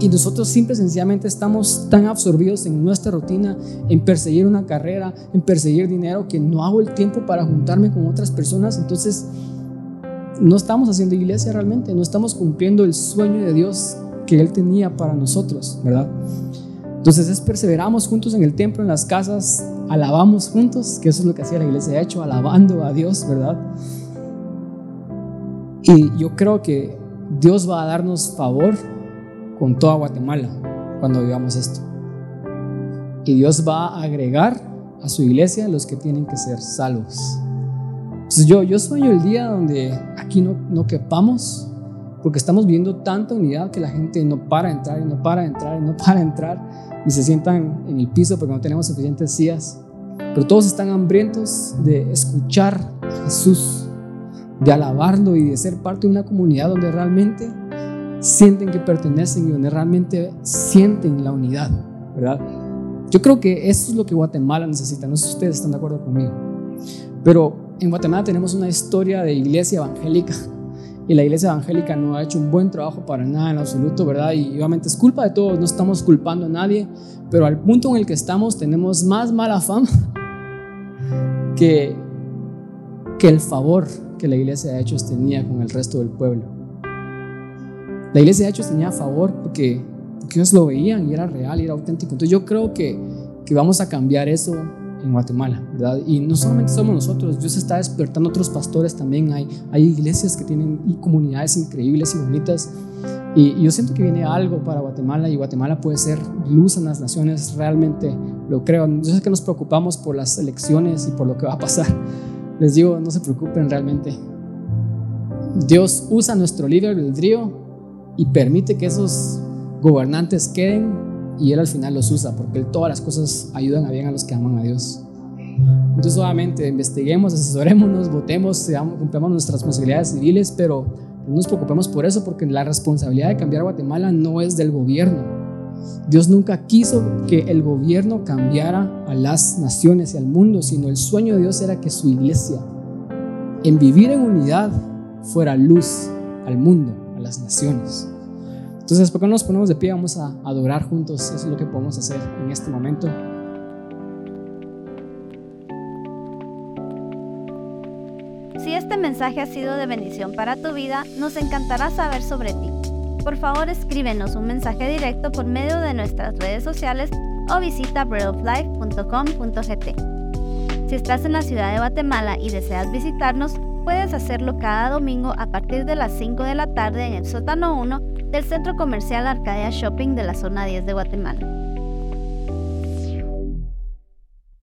y nosotros simple sencillamente estamos tan absorbidos en nuestra rutina, en perseguir una carrera, en perseguir dinero, que no hago el tiempo para juntarme con otras personas. Entonces, no estamos haciendo iglesia realmente, no estamos cumpliendo el sueño de Dios que Él tenía para nosotros, ¿verdad? Entonces es perseveramos juntos en el templo, en las casas, alabamos juntos, que eso es lo que hacía la iglesia de hecho, alabando a Dios, ¿verdad? Y yo creo que Dios va a darnos favor con toda Guatemala cuando vivamos esto. Y Dios va a agregar a su iglesia los que tienen que ser salvos. Entonces yo, yo sueño el día donde aquí no, no quepamos, porque estamos viendo tanta unidad que la gente no para entrar y no para entrar y no para entrar y se sientan en el piso porque no tenemos suficientes sillas. Pero todos están hambrientos de escuchar a Jesús, de alabarlo y de ser parte de una comunidad donde realmente sienten que pertenecen y donde realmente sienten la unidad, ¿verdad? Yo creo que eso es lo que Guatemala necesita. No sé si ustedes están de acuerdo conmigo. Pero en Guatemala tenemos una historia de iglesia evangélica y la iglesia evangélica no ha hecho un buen trabajo para nada en absoluto, ¿verdad? Y obviamente es culpa de todos, no estamos culpando a nadie, pero al punto en el que estamos tenemos más mala fama que, que el favor que la iglesia de Hechos tenía con el resto del pueblo. La iglesia de Hechos tenía favor porque, porque ellos lo veían y era real y era auténtico. Entonces yo creo que, que vamos a cambiar eso en Guatemala, ¿verdad? Y no solamente somos nosotros, Dios está despertando otros pastores también, hay, hay iglesias que tienen y comunidades increíbles y bonitas. Y, yo siento que viene algo para Guatemala y Guatemala puede ser luz en las naciones, realmente lo creo. Yo sé que nos preocupamos por las elecciones y por lo que va a pasar. Les digo, no se preocupen realmente. Dios usa nuestro libre albedrío y permite que esos gobernantes queden y Él al final los usa porque todas las cosas ayudan a bien a los que aman a Dios. Entonces, obviamente, investiguemos, asesorémonos, votemos, cumplamos nuestras responsabilidades civiles, pero no nos preocupemos por eso porque la responsabilidad de cambiar Guatemala no es del gobierno. Dios nunca quiso que el gobierno cambiara a las naciones y al mundo, sino el sueño de Dios era que su iglesia, en vivir en unidad, fuera luz al mundo, a las naciones. Entonces, ¿por qué no nos ponemos de pie? Vamos a adorar juntos. Eso es lo que podemos hacer en este momento. Si este mensaje ha sido de bendición para tu vida, nos encantará saber sobre ti. Por favor, escríbenos un mensaje directo por medio de nuestras redes sociales o visita breadoflife.com.gt. Si estás en la ciudad de Guatemala y deseas visitarnos, puedes hacerlo cada domingo a partir de las 5 de la tarde en el sótano 1 del Centro Comercial Arcadia Shopping de la zona 10 de Guatemala.